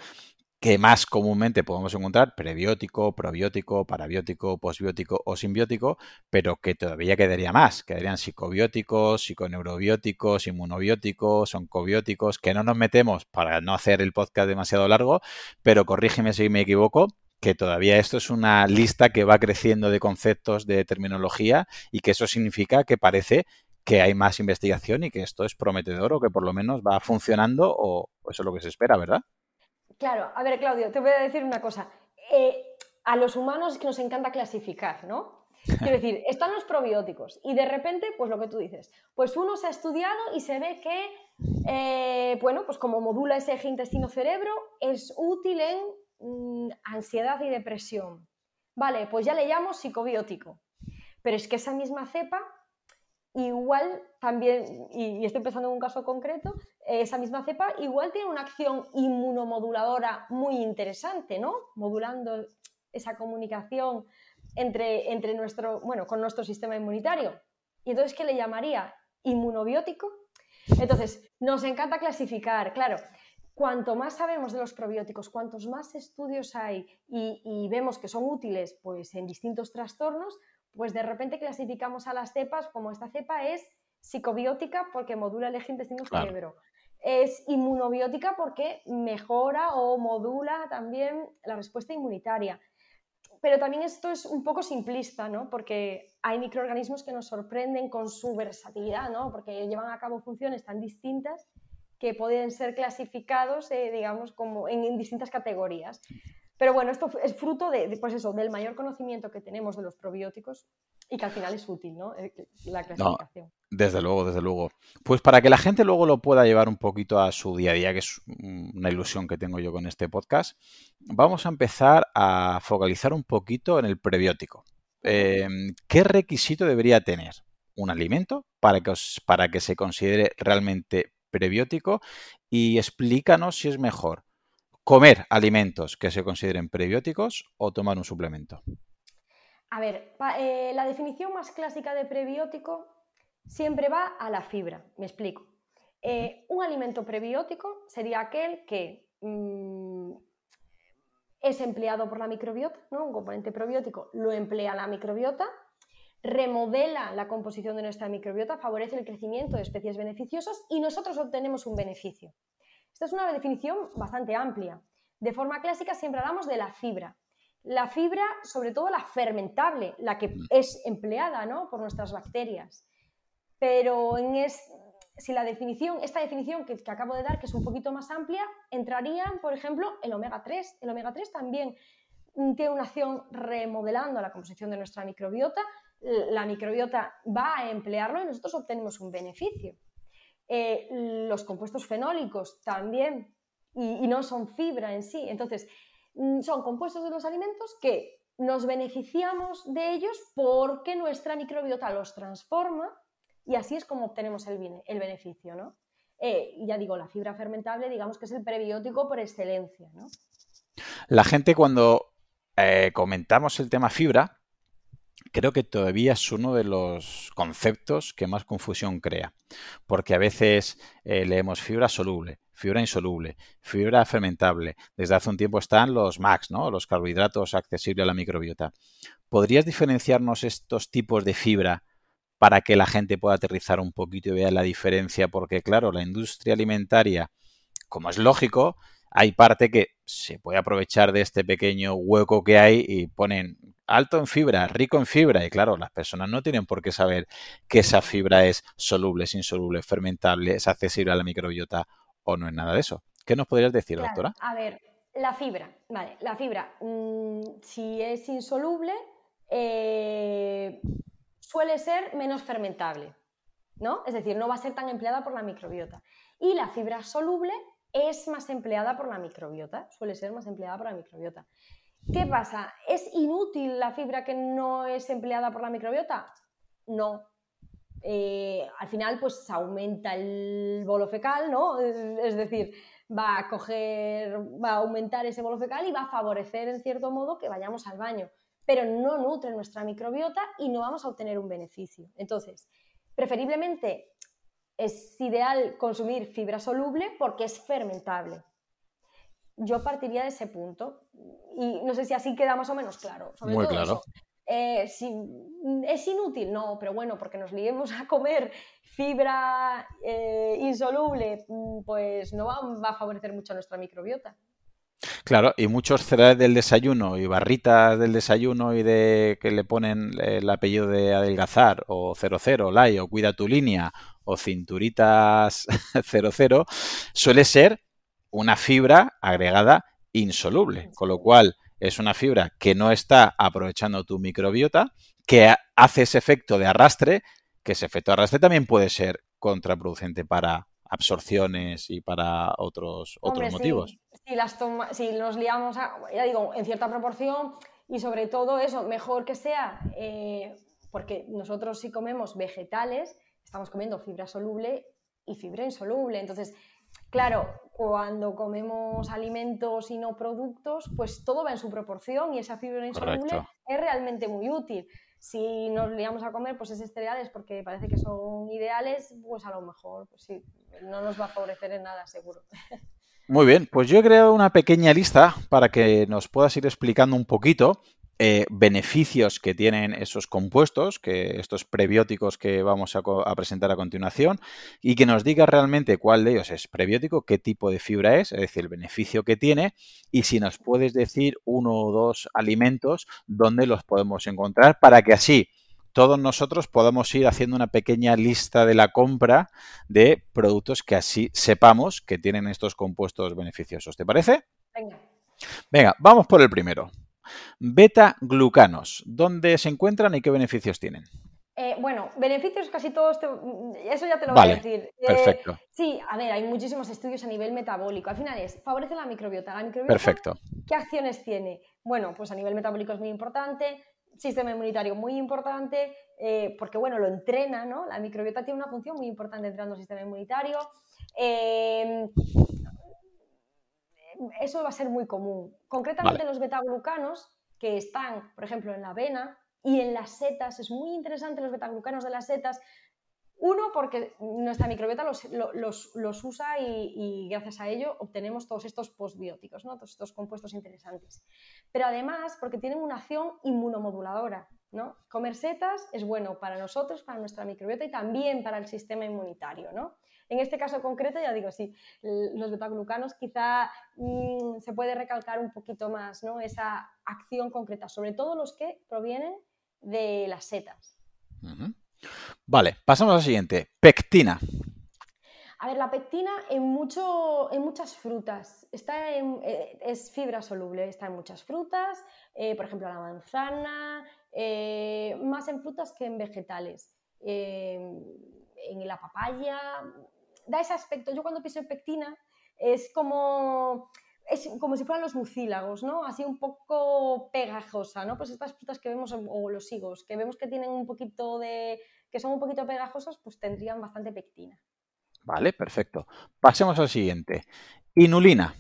Speaker 2: que más comúnmente podemos encontrar prebiótico, probiótico, parabiótico, posbiótico o simbiótico, pero que todavía quedaría más. Quedarían psicobióticos, psiconeurobióticos, inmunobióticos, oncobióticos, que no nos metemos para no hacer el podcast demasiado largo, pero corrígeme si me equivoco, que todavía esto es una lista que va creciendo de conceptos, de terminología, y que eso significa que parece que hay más investigación y que esto es prometedor o que por lo menos va funcionando o eso es lo que se espera, ¿verdad?
Speaker 3: Claro, a ver, Claudio, te voy a decir una cosa. Eh, a los humanos es que nos encanta clasificar, ¿no? Quiero [laughs] decir, están los probióticos y de repente, pues lo que tú dices, pues uno se ha estudiado y se ve que, eh, bueno, pues como modula ese eje intestino-cerebro, es útil en mm, ansiedad y depresión. Vale, pues ya le llamo psicobiótico. Pero es que esa misma cepa igual también, y, estoy pensando en un caso concreto, esa misma cepa igual tiene una acción inmunomoduladora muy interesante, ¿no? Modulando esa comunicación entre, entre nuestro, bueno, con nuestro sistema inmunitario. ¿Y entonces qué le llamaría? ¿Inmunobiótico? Entonces, nos encanta clasificar, claro. Cuanto más sabemos de los probióticos, cuantos más estudios hay y, y vemos que son útiles pues, en distintos trastornos, pues de repente clasificamos a las cepas como esta cepa es psicobiótica porque modula el eje intestino-cerebro. Es inmunobiótica porque mejora o modula también la respuesta inmunitaria. Pero también esto es un poco simplista, ¿no? Porque hay microorganismos que nos sorprenden con su versatilidad, ¿no? Porque llevan a cabo funciones tan distintas que pueden ser clasificados, eh, digamos, como en distintas categorías. Pero bueno, esto es fruto de, pues eso, del mayor conocimiento que tenemos de los probióticos y que al final es útil, ¿no? Eh, la clasificación.
Speaker 2: desde luego, desde luego. Pues para que la gente luego lo pueda llevar un poquito a su día a día, que es una ilusión que tengo yo con este podcast, vamos a empezar a focalizar un poquito en el prebiótico. Em, ¿Qué requisito debería tener un alimento para que, para que se considere realmente prebiótico? Y explícanos si es mejor comer alimentos que se consideren prebióticos o tomar un suplemento?
Speaker 3: A ver, eh, la definición más clásica de prebiótico siempre va a la fibra. Me explico. Eh, un alimento prebiótico sería aquel que mm, es empleado por la microbiota, ¿no? un componente probiótico lo emplea la microbiota, remodela la composición de nuestra microbiota, favorece el crecimiento de especies beneficiosas y nosotros obtenemos un beneficio. Esta es una definición bastante amplia. De forma clásica siempre hablamos de la fibra. La fibra, sobre todo la fermentable, la que mm. es empleada ¿no? por nuestras bacterias. Pero en si la definición, esta definición que, que, acabo de dar, que es un poquito más amplia, entrarían, por ejemplo, el omega 3. El omega 3 también mm, tiene una acción remodelando la composición de nuestra microbiota, la microbiota va a emplearlo y nosotros obtenemos un beneficio. Eh, los compuestos fenólicos también, y, no son fibra en sí. Entonces, mm, son compuestos de los alimentos que nos beneficiamos de ellos porque nuestra microbiota los transforma y así es como obtenemos el, el beneficio, ¿no? Eh, ya digo, la fibra fermentable, digamos que es el prebiótico por excelencia.
Speaker 2: La gente cuando eh, comentamos el tema fibra, creo que todavía es uno de los conceptos que más confusión crea, porque a veces eh, leemos fibra soluble, fibra insoluble, fibra fermentable. Desde hace un tiempo están los MAX, ¿no? los carbohidratos accesibles a la microbiota. ¿Podrías diferenciarnos estos tipos de fibra para que la gente pueda aterrizar un poquito y vea la diferencia? Porque claro, la industria alimentaria, como es lógico, hay parte que se puede aprovechar de este pequeño hueco que hay y ponen alto en fibra, rico en fibra. Y claro, las personas no tienen por qué saber que esa fibra es soluble, es insoluble, fermentable, es accesible a la microbiota o no es nada de eso. ¿Qué nos podrías decir, doctora?
Speaker 3: A ver, la fibra, vale, la fibra, mm, si es insoluble, eh, suele ser menos fermentable, ¿no? Es decir, no va a ser tan empleada por la microbiota. Y la fibra soluble es más empleada por la microbiota, suele ser más empleada por la microbiota. ¿Qué pasa? ¿Es inútil la fibra que no es empleada por la microbiota? No. Eh, al final, pues aumenta el bolo fecal, ¿no? Es decir, va a coger, va a aumentar ese bolo fecal y va a favorecer, en cierto modo, que vayamos al baño. Pero no nutre nuestra microbiota y no vamos a obtener un beneficio. Entonces, preferiblemente es ideal consumir fibra soluble porque es fermentable. Yo partiría de ese punto y no sé si así queda más o menos claro.
Speaker 2: Muy claro.
Speaker 3: Eh, si, ¿Es inútil? No, pero bueno, porque nos liemos a comer fibra eh, insoluble, pues no va, a favorecer mucho a nuestra microbiota.
Speaker 2: Claro, y muchos cereales del desayuno y barritas del desayuno y de que le ponen el apellido de adelgazar o 00, lai o cuida tu línea o cinturitas [laughs] 00 suele ser una fibra agregada insoluble, con lo cual es una fibra que no está aprovechando tu microbiota, que hace ese efecto de arrastre, que ese efecto de arrastre también puede ser contraproducente para absorciones y para otros, otros motivos.
Speaker 3: Si, las si nos liamos, ya digo, en cierta proporción y sobre todo eso, mejor que sea, eh, porque nosotros si comemos vegetales, estamos comiendo fibra soluble y fibra insoluble. Entonces, claro, cuando comemos alimentos y no productos, pues todo va en su proporción y esa fibra insoluble es realmente muy útil. Si nos liamos a comer pues esos cereales porque parece que son ideales, pues a lo mejor pues sí, no nos va a favorecer en nada, seguro. [laughs]
Speaker 2: Muy bien, pues yo he creado una pequeña lista para que nos puedas ir explicando un poquito eh, beneficios que tienen esos compuestos, que estos prebióticos que vamos a, presentar a continuación, y que nos diga realmente cuál de ellos es prebiótico, qué tipo de fibra es, es decir, el beneficio que tiene, y si nos puedes decir uno o dos alimentos donde los podemos encontrar para que así todos nosotros podamos ir haciendo una pequeña lista de la compra de productos que así sepamos que tienen estos compuestos beneficiosos. ¿Te parece?
Speaker 3: Venga.
Speaker 2: Venga, vamos por el primero. Beta-glucanos, ¿dónde se encuentran y qué beneficios tienen?
Speaker 3: Eh, bueno, beneficios casi todos, eso ya te lo voy a decir.
Speaker 2: Eh, perfecto.
Speaker 3: sí, a ver, hay muchísimos estudios a nivel metabólico. Al final es, favorece la microbiota. La microbiota,
Speaker 2: perfecto.
Speaker 3: ¿qué acciones tiene? Bueno, pues a nivel metabólico es muy importante, sistema inmunitario muy importante, eh, porque bueno, lo entrena, ¿no? La microbiota tiene una función muy importante entrenando el sistema inmunitario eso va a ser muy común. Concretamente los betaglucanos, que están, por ejemplo, en la avena y en las setas, es muy interesante los betaglucanos de las setas. Uno, porque nuestra microbiota los, usa y, gracias a ello obtenemos todos estos postbióticos, ¿no? todos estos compuestos interesantes. Pero además, porque tienen una acción inmunomoduladora. ¿no? Comer setas es bueno para nosotros, para nuestra microbiota y también para el sistema inmunitario. ¿no? En este caso concreto, ya digo, sí, los betaglucanos quizá mm, se puede recalcar un poquito más ¿no? esa acción concreta, sobre todo los que provienen de las setas.
Speaker 2: Vale, pasamos al siguiente. Pectina.
Speaker 3: A ver, la pectina en, mucho, en muchas frutas, está eh, es fibra soluble, está en muchas frutas, eh, por ejemplo la manzana, eh, más en frutas que en vegetales. En la papaya, da ese aspecto. Yo cuando pienso en pectina es como, es como si fueran los mucílagos, ¿no? Así un poco pegajosa, ¿no? Pues estas frutas que vemos, o los higos, que vemos que tienen un poquito de, que son un poquito pegajosas, pues tendrían bastante pectina.
Speaker 2: Vale, perfecto. Pasemos al siguiente. Inulina.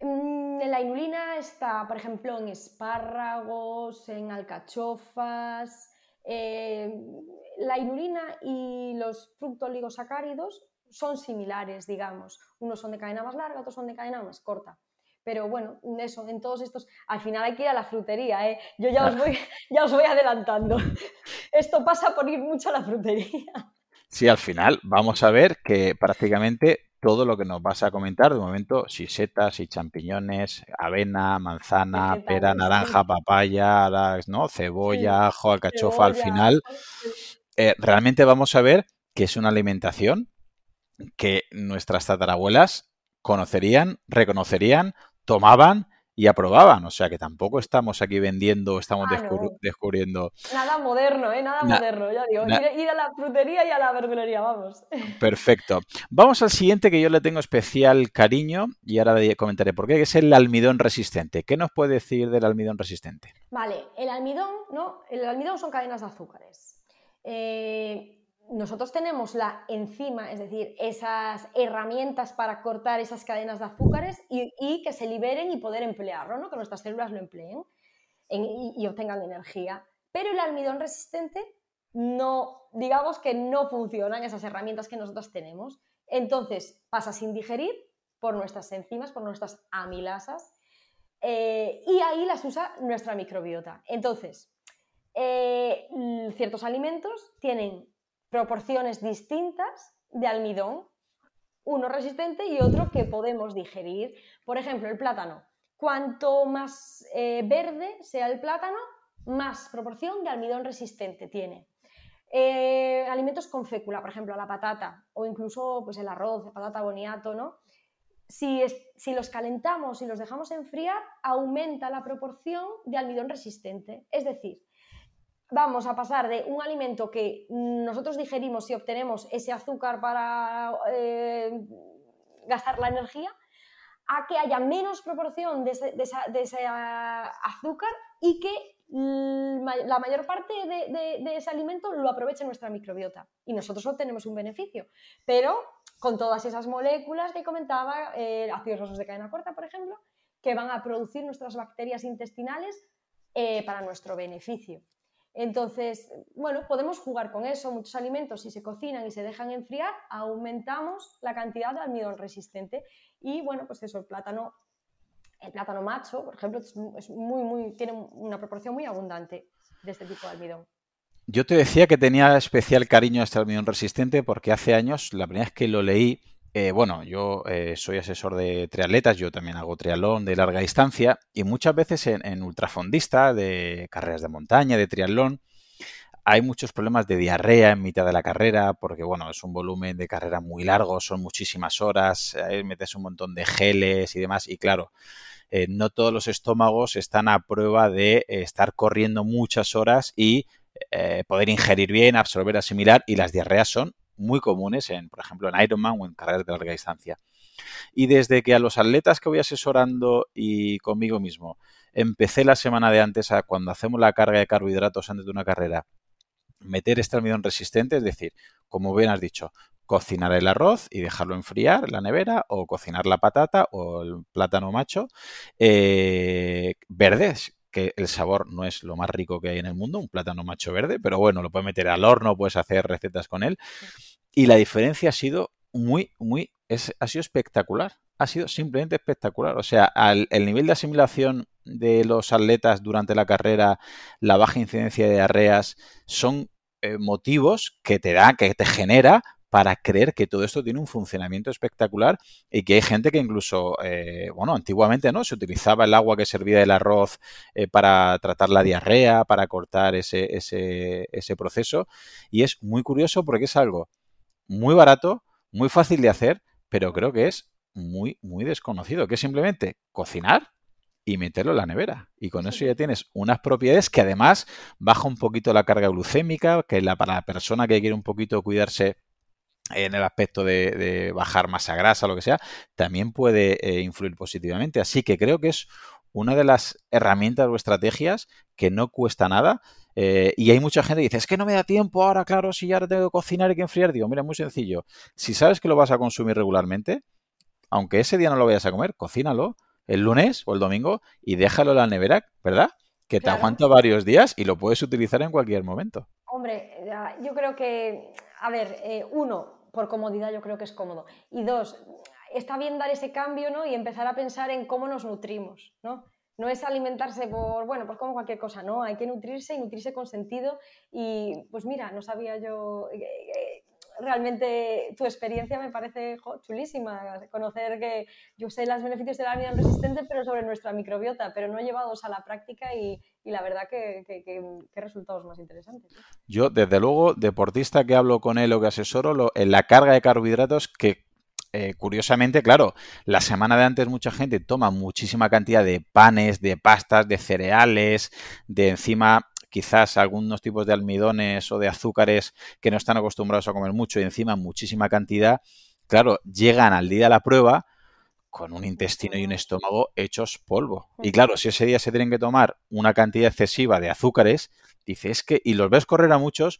Speaker 3: Mm, la inulina está, por ejemplo, en espárragos, en alcachofas. Eh, la inulina y los fructoligosacáridos son similares, digamos. Unos son de cadena más larga, otros son de cadena más corta. Pero bueno, eso, en todos estos, al final hay que ir a la frutería, ¿eh? Yo ya os voy, ya os voy adelantando. [laughs] Esto pasa por ir mucho a la frutería.
Speaker 2: Sí, al final vamos a ver que prácticamente todo lo que nos vas a comentar, de momento, si setas, y champiñones, avena, manzana, pera, naranja, papaya, ¿no? cebolla, ajo, alcachofa, al final, eh, realmente vamos a ver que es una alimentación que nuestras tatarabuelas conocerían, reconocerían, tomaban y aprobaban. O sea que tampoco estamos aquí vendiendo, estamos ah, descubriendo.
Speaker 3: Nada moderno, ¿eh? Nada moderno, ya digo. Ir, a la frutería y a la verdulería, vamos.
Speaker 2: Perfecto. Vamos al siguiente que yo le tengo especial cariño y ahora comentaré por qué, que es el almidón resistente. ¿Qué nos puede decir del almidón resistente?
Speaker 3: Vale, el almidón, ¿no? El almidón son cadenas de azúcares. Eh, nosotros tenemos la enzima, es decir, esas herramientas para cortar esas cadenas de azúcares y, que se liberen y poder emplearlo, ¿no? que nuestras células lo empleen y, obtengan energía. Pero el almidón resistente no, digamos que no funcionan esas herramientas que nosotros tenemos. Entonces pasa sin digerir por nuestras enzimas, por nuestras amilasas, eh, y ahí las usa nuestra microbiota. Entonces, eh, ciertos alimentos tienen proporciones distintas de almidón, uno resistente y otro que podemos digerir. Por ejemplo, el plátano. Cuanto más eh, verde sea el plátano, más proporción de almidón resistente tiene. Eh, alimentos con fécula, por ejemplo, la patata o incluso pues, el arroz, la patata boniato, ¿no? Si, si, los calentamos y los dejamos enfriar, aumenta la proporción de almidón resistente. Es decir, vamos a pasar de un alimento que nosotros digerimos y obtenemos ese azúcar para eh, gastar la energía, a que haya menos proporción de ese, azúcar y que la mayor parte de, ese alimento lo aproveche nuestra microbiota y nosotros obtenemos un beneficio. Pero con todas esas moléculas que comentaba, eh, ácidos grasos de cadena corta, por ejemplo, que van a producir nuestras bacterias intestinales eh, para nuestro beneficio. Entonces, bueno, podemos jugar con eso. Muchos alimentos, si se cocinan y se dejan enfriar, aumentamos la cantidad de almidón resistente. Y bueno, pues eso, el plátano, el plátano macho, por ejemplo, es muy, muy, tiene una proporción muy abundante de este tipo de almidón.
Speaker 2: Yo te decía que tenía especial cariño a este almidón resistente porque hace años, la primera vez que lo leí, eh, bueno, yo eh, soy asesor de triatletas, yo también hago triatlón de larga distancia y muchas veces en, ultrafondista, de carreras de montaña, de triatlón, hay muchos problemas de diarrea en mitad de la carrera porque, bueno, es un volumen de carrera muy largo, son muchísimas horas, metes un montón de geles y demás y claro, eh, no todos los estómagos están a prueba de estar corriendo muchas horas y poder ingerir bien, absorber, asimilar y las diarreas son muy comunes, en, por ejemplo, en Ironman o en carreras de larga distancia. Y desde que a los atletas que voy asesorando y conmigo mismo, empecé la semana de antes, a cuando hacemos la carga de carbohidratos antes de una carrera, meter este almidón resistente, es decir, como bien has dicho, cocinar el arroz y dejarlo enfriar en la nevera, o cocinar la patata o el plátano macho, eh, verdes, que el sabor no es lo más rico que hay en el mundo, un plátano macho verde, pero bueno, lo puedes meter al horno, puedes hacer recetas con él. Y la diferencia ha sido muy, muy, es, ha sido espectacular. Ha sido simplemente espectacular. O sea, el nivel de asimilación de los atletas durante la carrera, la baja incidencia de diarreas, son eh, motivos que te da, que te genera para creer que todo esto tiene un funcionamiento espectacular y que hay gente que incluso, eh, bueno, antiguamente no, se utilizaba el agua que servía del arroz eh, para tratar la diarrea, para cortar ese, ese, ese proceso. Y es muy curioso porque es algo muy barato, muy fácil de hacer, pero creo que es muy, muy desconocido, que es simplemente cocinar y meterlo en la nevera. Y con eso ya tienes unas propiedades que además baja un poquito la carga glucémica, que la, para la persona que quiere un poquito cuidarse en el aspecto de, bajar masa grasa, lo que sea, también puede eh, influir positivamente. Así que creo que es una de las herramientas o estrategias que no cuesta nada. Eh, y hay mucha gente que dice, es que no me da tiempo ahora, claro, si ya tengo que cocinar y que enfriar. Digo, mira, muy sencillo. Si sabes que lo vas a consumir regularmente, aunque ese día no lo vayas a comer, cocínalo el lunes o el domingo y déjalo en la nevera, ¿verdad? Que te aguanta varios días y lo puedes utilizar en cualquier momento.
Speaker 3: Hombre, yo creo que, a ver, eh, uno, por comodidad yo creo que es cómodo. Y dos, está bien dar ese cambio, ¿no? Y empezar a pensar en cómo nos nutrimos, ¿no? No es alimentarse por, bueno, pues como cualquier cosa, no, hay que nutrirse y nutrirse con sentido. Y pues mira, no sabía yo, eh, eh, realmente tu experiencia me parece chulísima, conocer que yo sé los beneficios de la vida resistente, pero sobre nuestra microbiota, pero no llevados a la práctica y, la verdad que, que, resultados más interesantes.
Speaker 2: Yo, desde luego, deportista que hablo con él o que asesoro, en la carga de carbohidratos que eh, curiosamente, claro, la semana de antes mucha gente toma muchísima cantidad de panes, de pastas, de cereales, de encima quizás algunos tipos de almidones o de azúcares que no están acostumbrados a comer mucho y encima muchísima cantidad, claro, llegan al día de la prueba con un intestino y un estómago hechos polvo. Y claro, si ese día se tienen que tomar una cantidad excesiva de azúcares, dices que, y los ves correr a muchos,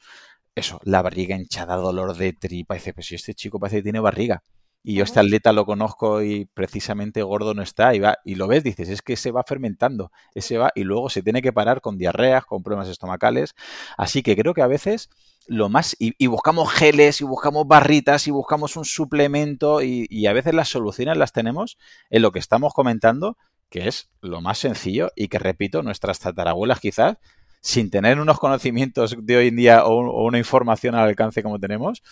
Speaker 2: eso, la barriga hinchada, dolor de tripa, dice, pues si este chico parece que tiene barriga. Y yo este atleta lo conozco y precisamente gordo no está y va y lo ves, dices, es que se va fermentando, ese va y luego se tiene que parar con diarreas, con problemas estomacales. Así que creo que a veces lo más y, buscamos geles y buscamos barritas y buscamos un suplemento y, y, a veces las soluciones las tenemos en lo que estamos comentando, que es lo más sencillo y que repito, nuestras tatarabuelas quizás sin tener unos conocimientos de hoy en día o, una información al alcance como tenemos,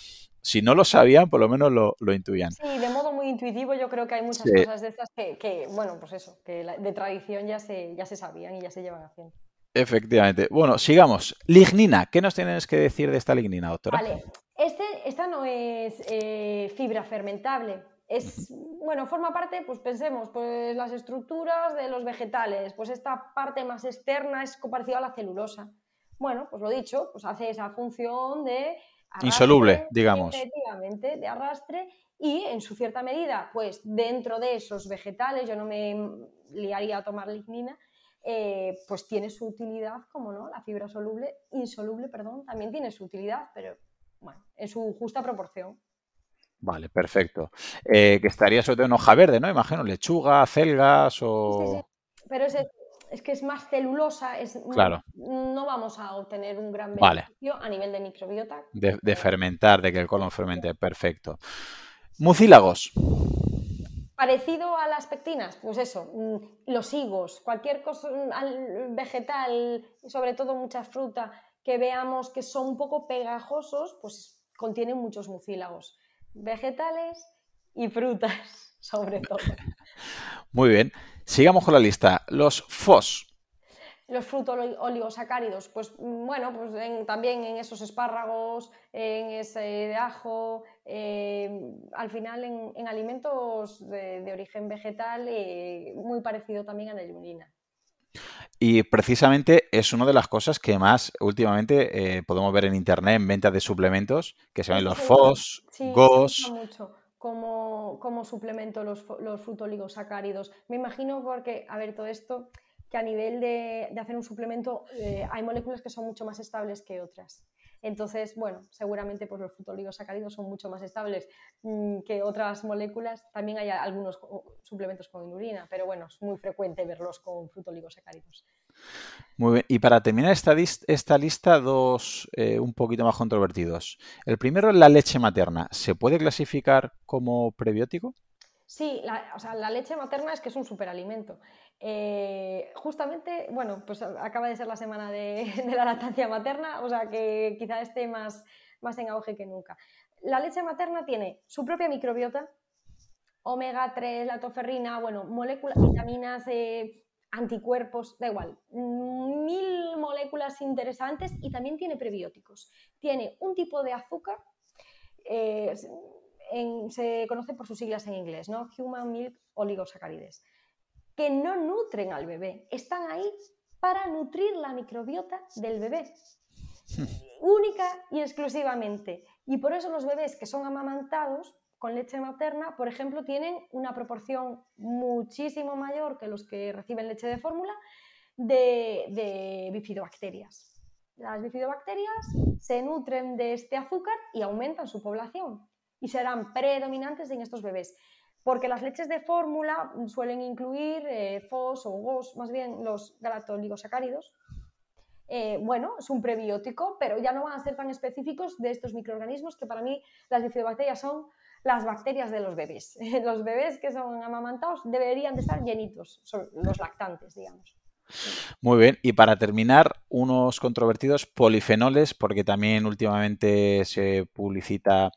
Speaker 2: si no lo sabían, por lo menos lo, intuían.
Speaker 3: Sí, de modo muy intuitivo yo creo que hay muchas cosas de estas que, bueno, pues eso, que de tradición ya se, ya se sabían y ya se llevan haciendo.
Speaker 2: Efectivamente. Bueno, sigamos. Lignina. ¿Qué nos tienes que decir de esta lignina, doctora?
Speaker 3: Vale. Este, esta no es eh, fibra fermentable. Es, bueno, forma parte, pues pensemos, pues las estructuras de los vegetales, pues esta parte más externa es parecida a la celulosa. Bueno, pues lo dicho, pues hace esa función de...
Speaker 2: Insoluble, digamos.
Speaker 3: Efectivamente, de arrastre y en su cierta medida, pues dentro de esos vegetales, yo no me liaría a tomar lignina, eh, pues tiene su utilidad, como no, la fibra soluble, insoluble, perdón, también tiene su utilidad, pero bueno, en su justa proporción.
Speaker 2: Vale, perfecto. Eh, que estaría sobre todo en hoja verde, ¿no? Imagino, lechuga, celgas o...
Speaker 3: Pero es, que es más celulosa, es,
Speaker 2: claro.
Speaker 3: no, vamos a obtener un gran beneficio a nivel de microbiota.
Speaker 2: De, fermentar, de que el colon fermente, perfecto. Mucílagos.
Speaker 3: Parecido a las pectinas, pues eso, mm, los higos, cualquier cosa mm, vegetal, sobre todo mucha fruta, que veamos que son un poco pegajosos, pues contienen muchos mucílagos vegetales y frutas, [laughs] sobre todo.
Speaker 2: Muy bien. Sigamos con la lista. Los FOS.
Speaker 3: Los frutos oligosacáridos, pues mm, bueno, pues también en esos espárragos, en ese ajo, em, al final en, alimentos de, origen vegetal, eh, muy parecido también a la yunina.
Speaker 2: Y precisamente es una de las cosas que más últimamente eh, podemos ver en internet en ventas de suplementos, que se ven los FOS, GOS.
Speaker 3: mucho como, como suplemento los, los frutoligosacáridos. Me imagino porque, a ver, todo esto, que a nivel de, hacer un suplemento eh, hay moléculas que son mucho más estables que otras. Entonces, bueno, seguramente pues, los frutoligosacáridos son mucho más estables mm, que otras moléculas. También hay algunos suplementos con inulina, pero bueno, es muy frecuente verlos con frutoligosacáridos.
Speaker 2: Muy bien. Y para terminar esta, esta lista, dos eh, un poquito más controvertidos. El primero es la leche materna. ¿Se puede clasificar como prebiótico?
Speaker 3: Sí, la, o sea, la leche materna es que es un superalimento. Eh, justamente, bueno, pues acaba de ser la semana de, [laughs] la lactancia materna, o sea que quizá esté más, en auge que nunca. La leche materna tiene su propia microbiota, omega 3, la toferrina, bueno, moléculas, vitaminas, eh, anticuerpos, da igual, mil moléculas interesantes y también tiene prebióticos. Tiene un tipo de azúcar, eh, se conoce por sus siglas en inglés, ¿no? Human Milk Oligosaccharides, que no nutren al bebé, están ahí para nutrir la microbiota del bebé, [laughs] única y exclusivamente. Y por eso los bebés que son amamantados con leche materna, por ejemplo, tienen una proporción muchísimo mayor que los que reciben leche de fórmula de, bifidobacterias. Las bifidobacterias se nutren de este azúcar y aumentan su población y serán predominantes en estos bebés. Porque las leches de fórmula suelen incluir eh, FOS o GOS, más bien los galactoligosacáridos. Eh, bueno, es un prebiótico, pero ya no van a ser tan específicos de estos microorganismos que para mí las bifidobacterias son las bacterias de los bebés. [laughs] Los bebés que son amamantados deberían de estar llenitos, son los lactantes, digamos.
Speaker 2: Muy bien, y para terminar, unos controvertidos polifenoles, porque también últimamente se publicita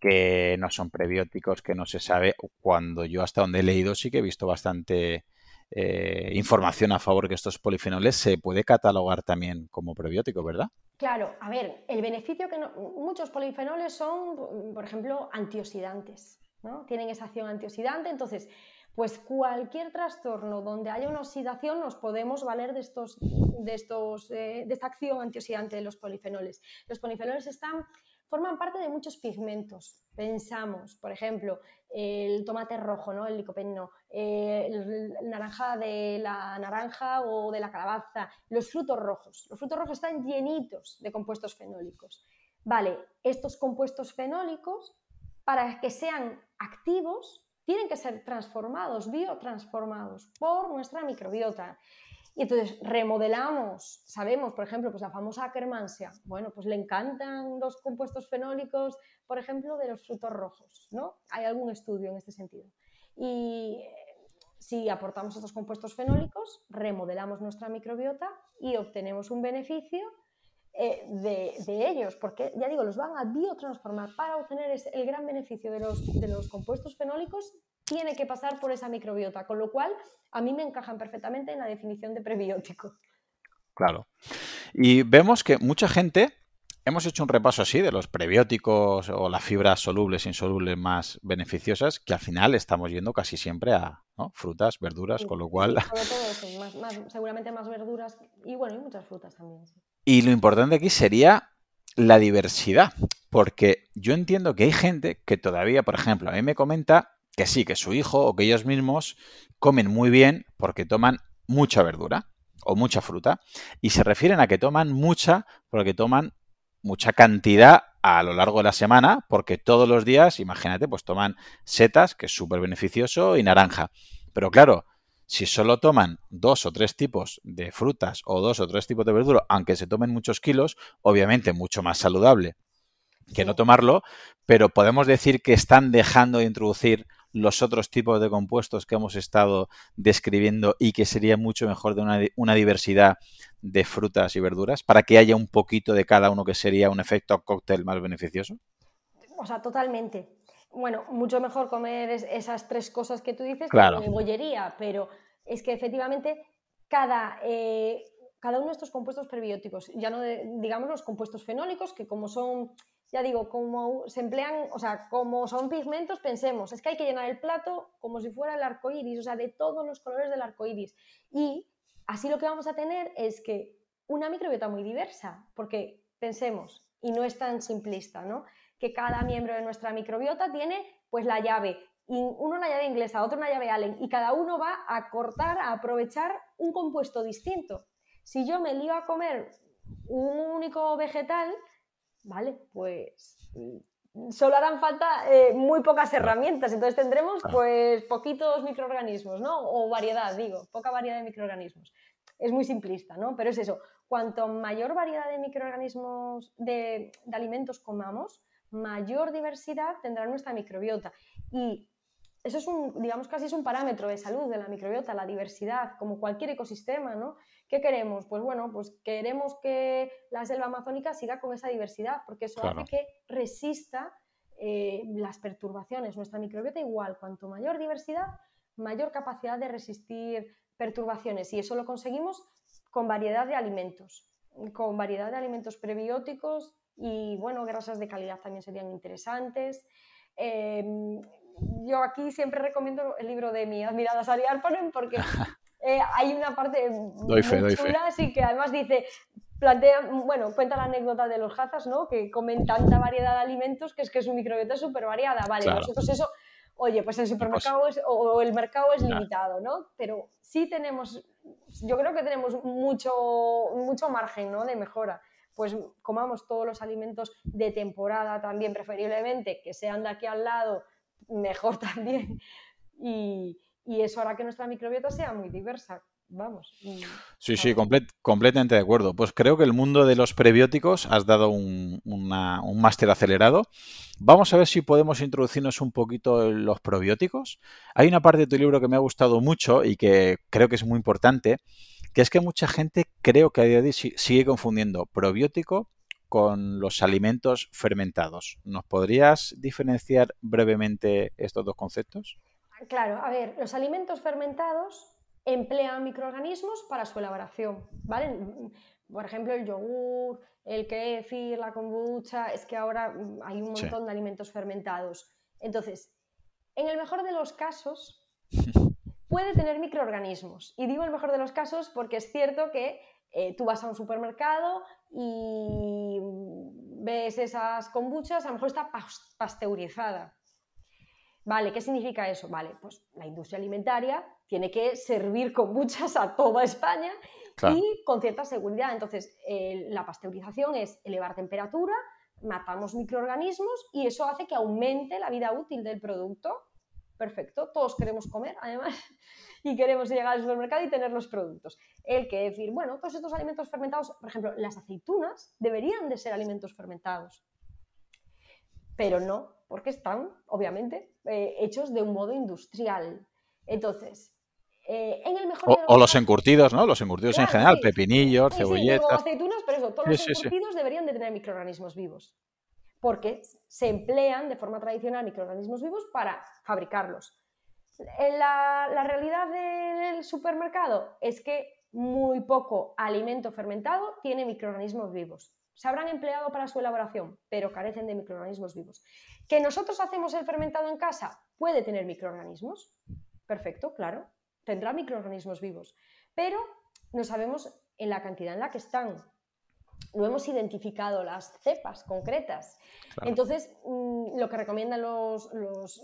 Speaker 2: que no son prebióticos, que no se sabe, cuando yo hasta donde he leído sí que he visto bastante eh, información a favor que estos polifenoles se puede catalogar también como prebiótico, ¿verdad?
Speaker 3: Claro, a ver, el beneficio que muchos polifenoles son, por ejemplo, antioxidantes, ¿no? Tienen esa acción antioxidante, entonces, pues cualquier trastorno donde haya una oxidación nos podemos valer de, estos, de, estos, eh, de esta acción antioxidante de los polifenoles. Los polifenoles están forman parte de muchos pigmentos. Pensamos, por ejemplo, el tomate rojo, ¿no? el licopeno, el, naranja de la naranja o de la calabaza, los frutos rojos. Los frutos rojos están llenitos de compuestos fenólicos. Vale, estos compuestos fenólicos, para que sean activos, tienen que ser transformados, biotransformados por nuestra microbiota. Y entonces remodelamos, sabemos, por ejemplo, pues la famosa Ackermansia, bueno, pues le encantan los compuestos fenólicos, por ejemplo, de los frutos rojos, ¿no? Hay algún estudio en este sentido. Y si aportamos estos compuestos fenólicos, remodelamos nuestra microbiota y obtenemos un beneficio eh, de, ellos, porque ya digo, los van a biotransformar para obtener el gran beneficio de los, de los compuestos fenólicos tiene que pasar por esa microbiota, con lo cual a mí me encajan perfectamente en la definición de prebiótico.
Speaker 2: Claro. Y vemos que mucha gente, hemos hecho un repaso así de los prebióticos o las fibras solubles e insolubles más beneficiosas, que al final estamos yendo casi siempre a frutas, verduras, con lo cual...
Speaker 3: seguramente más verduras y bueno, y muchas frutas también.
Speaker 2: Y lo importante aquí sería la diversidad, porque yo entiendo que hay gente que todavía, por ejemplo, a mí me comenta que sí, que su hijo o que ellos mismos comen muy bien porque toman mucha verdura o mucha fruta y se refieren a que toman mucha porque toman mucha cantidad a lo largo de la semana porque todos los días, imagínate, pues toman setas, que es súper beneficioso, y naranja. Pero claro, si solo toman dos o tres tipos de frutas o dos o tres tipos de verdura, aunque se tomen muchos kilos, obviamente mucho más saludable que no tomarlo, pero podemos decir que están dejando de introducir los otros tipos de compuestos que hemos estado describiendo y que sería mucho mejor de una, diversidad de frutas y verduras para que haya un poquito de cada uno que sería un efecto cóctel más beneficioso?
Speaker 3: O sea, totalmente. Bueno, mucho mejor comer esas tres cosas que tú dices
Speaker 2: claro.
Speaker 3: que bollería, pero es que efectivamente cada, eh, cada uno de estos compuestos prebióticos, ya no digamos los compuestos fenólicos, que como son ya digo, como se emplean, o sea, como son pigmentos, pensemos, es que hay que llenar el plato como si fuera el arco iris, o sea, de todos los colores del arco iris. Y así lo que vamos a tener es que una microbiota muy diversa, porque pensemos, y no es tan simplista, ¿no? Que cada miembro de nuestra microbiota tiene pues la llave, y uno una llave inglesa, otro una llave Allen, y cada uno va a cortar, a aprovechar un compuesto distinto. Si yo me lío a comer un único vegetal, ¿vale? Pues mm, solo harán falta eh, muy pocas herramientas, entonces tendremos pues poquitos microorganismos, ¿no? O variedad, digo, poca variedad de microorganismos. Es muy simplista, ¿no? Pero es eso, cuanto mayor variedad de microorganismos, de, de alimentos comamos, mayor diversidad tendrá nuestra microbiota. Y eso es un, digamos, casi es un parámetro de salud de la microbiota, la diversidad, como cualquier ecosistema, ¿no? ¿Qué queremos? Pues bueno, pues queremos que la selva amazónica siga con esa diversidad, porque eso hace que resista eh, las perturbaciones. Nuestra microbiota igual, cuanto mayor diversidad, mayor capacidad de resistir perturbaciones. Y eso lo conseguimos con variedad de alimentos, con variedad de alimentos prebióticos y, bueno, grasas de calidad también serían interesantes. em, yo aquí siempre recomiendo el libro de mi admirada Sari Arponen porque [laughs] eh, hay una parte muy chula, así que además dice, plantea, bueno, cuenta la anécdota de los jazas, ¿no? Que comen tanta variedad de alimentos que es que su microbiota es súper variada. Vale, nosotros eso, oye, pues el supermercado es, o el mercado es limitado, ¿no? Pero sí tenemos, yo creo que tenemos mucho, mucho margen, ¿no? De mejora pues comamos todos los alimentos de temporada también, preferiblemente, que sean de aquí al lado, mejor [laughs] también. Y, eso hará que nuestra microbiota sea muy diversa. Vamos.
Speaker 2: Sí, sí, completamente de acuerdo. Pues creo que el mundo de los prebióticos has dado un, un máster acelerado. Vamos a ver si podemos introducirnos un poquito en los probióticos. Hay una parte de tu libro que me ha gustado mucho y que creo que es muy importante, que es que mucha gente creo que a día de hoy sigue confundiendo probiótico con los alimentos fermentados. ¿Nos podrías diferenciar brevemente estos dos conceptos?
Speaker 3: Claro, a ver, los alimentos fermentados emplean microorganismos para su elaboración, ¿vale? Por ejemplo, el yogur, el kefir, la kombucha, es que ahora hay un montón de alimentos fermentados. Entonces, en el mejor de los casos, [laughs] puede tener microorganismos. Y digo el mejor de los casos porque es cierto que eh, tú vas a un supermercado y ves esas kombuchas, a lo mejor está pasteurizada. Vale, ¿qué significa eso? Vale, pues la industria alimentaria tiene que servir kombuchas a toda España y con cierta seguridad. Entonces, eh, la pasteurización es elevar temperatura, matamos microorganismos y eso hace que aumente la vida útil del producto perfecto, todos queremos comer, además, [laughs] y queremos llegar al supermercado y tener los productos. El que decir, bueno, todos estos alimentos fermentados, por ejemplo, las aceitunas deberían de ser alimentos fermentados, pero no, porque están, obviamente, eh, hechos de un modo industrial. Entonces, eh, en el mejor
Speaker 2: o, los encurtidos, ¿no? Los encurtidos en general, pepinillos, cebolletas.
Speaker 3: aceitunas, pero eso, todos los encurtidos deberían de tener microorganismos vivos porque se emplean de forma tradicional microorganismos vivos para fabricarlos. La, la realidad del supermercado es que muy poco alimento fermentado tiene microorganismos vivos. Se habrán empleado para su elaboración, pero carecen de microorganismos vivos. ¿Que nosotros hacemos el fermentado en casa? Puede tener microorganismos. Perfecto, claro. Tendrá microorganismos vivos. Pero no sabemos en la cantidad en la que están no hemos identificado las cepas concretas. Entonces, mm, lo que recomiendan los, los,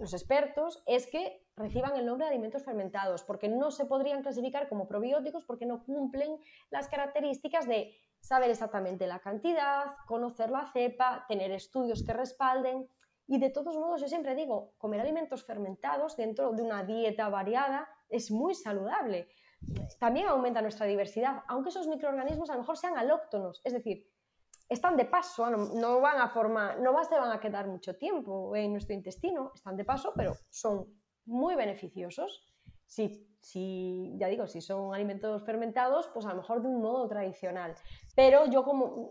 Speaker 3: expertos es que reciban el nombre de alimentos fermentados, porque no se podrían clasificar como probióticos porque no cumplen las características de saber exactamente la cantidad, conocer la cepa, tener estudios que respalden. Y de todos modos, yo siempre digo, comer alimentos fermentados dentro de una dieta variada es muy saludable también aumenta nuestra diversidad, aunque esos microorganismos a lo mejor sean alóctonos, es decir, están de paso, no, van a formar, no se van a quedar mucho tiempo en nuestro intestino, están de paso, pero son muy beneficiosos. Si, si, ya digo, si son alimentos fermentados, pues a lo mejor de un modo tradicional. Pero yo como,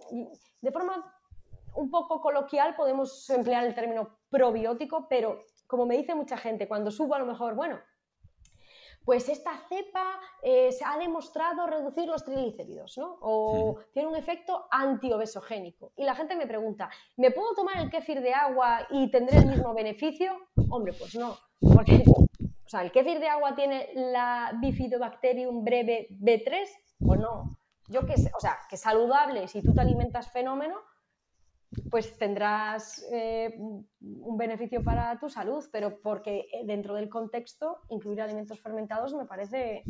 Speaker 3: de forma un poco coloquial podemos emplear el término probiótico, pero como me dice mucha gente, cuando subo a lo mejor, bueno, pues esta cepa eh, se ha demostrado reducir los triglicéridos, ¿no? O tiene un efecto antiobesogénico. Y la gente me pregunta, ¿me puedo tomar el kéfir de agua y tendré el mismo beneficio? Hombre, pues no, porque sea, ¿el kéfir de agua tiene la Bifidobacterium breve B3 o no? Yo que sé, o sea, que saludable si tú te alimentas fenómeno, pues tendrás eh, un beneficio para tu salud, pero porque eh, dentro del contexto incluir alimentos fermentados me parece,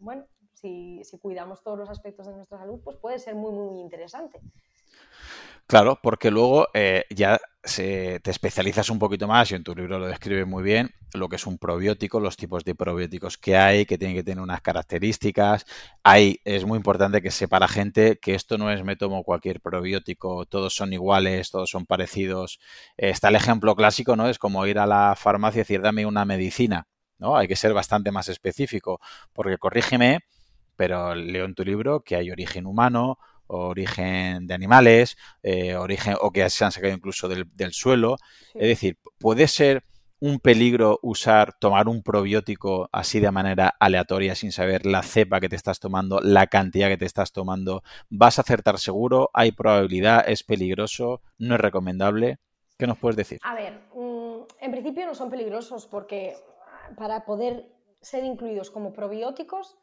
Speaker 3: bueno, si, si cuidamos todos los aspectos de nuestra salud, pues puede ser muy, muy interesante.
Speaker 2: Claro, porque luego eh, ya se, te especializas un poquito más y en tu libro lo describe muy bien lo que es un probiótico, los tipos de probióticos que hay, que tienen que tener unas características. Ahí es muy importante que sepa la gente que esto no es me tomo cualquier probiótico, todos son iguales, todos son parecidos. está el ejemplo clásico, ¿no? Es como ir a la farmacia y decir dame una medicina, ¿no? Hay que ser bastante más específico, porque corrígeme, pero leo en tu libro que hay origen humano, origen de animales, eh, origen o que se han sacado incluso del, suelo. Es decir, puede ser un peligro usar, tomar un probiótico así de manera aleatoria sin saber la cepa que te estás tomando, la cantidad que te estás tomando. ¿Vas a acertar seguro? ¿Hay probabilidad? ¿Es peligroso? ¿No es recomendable? ¿Qué nos puedes decir?
Speaker 3: A ver, mm, En principio no son peligrosos porque para poder ser incluidos como probióticos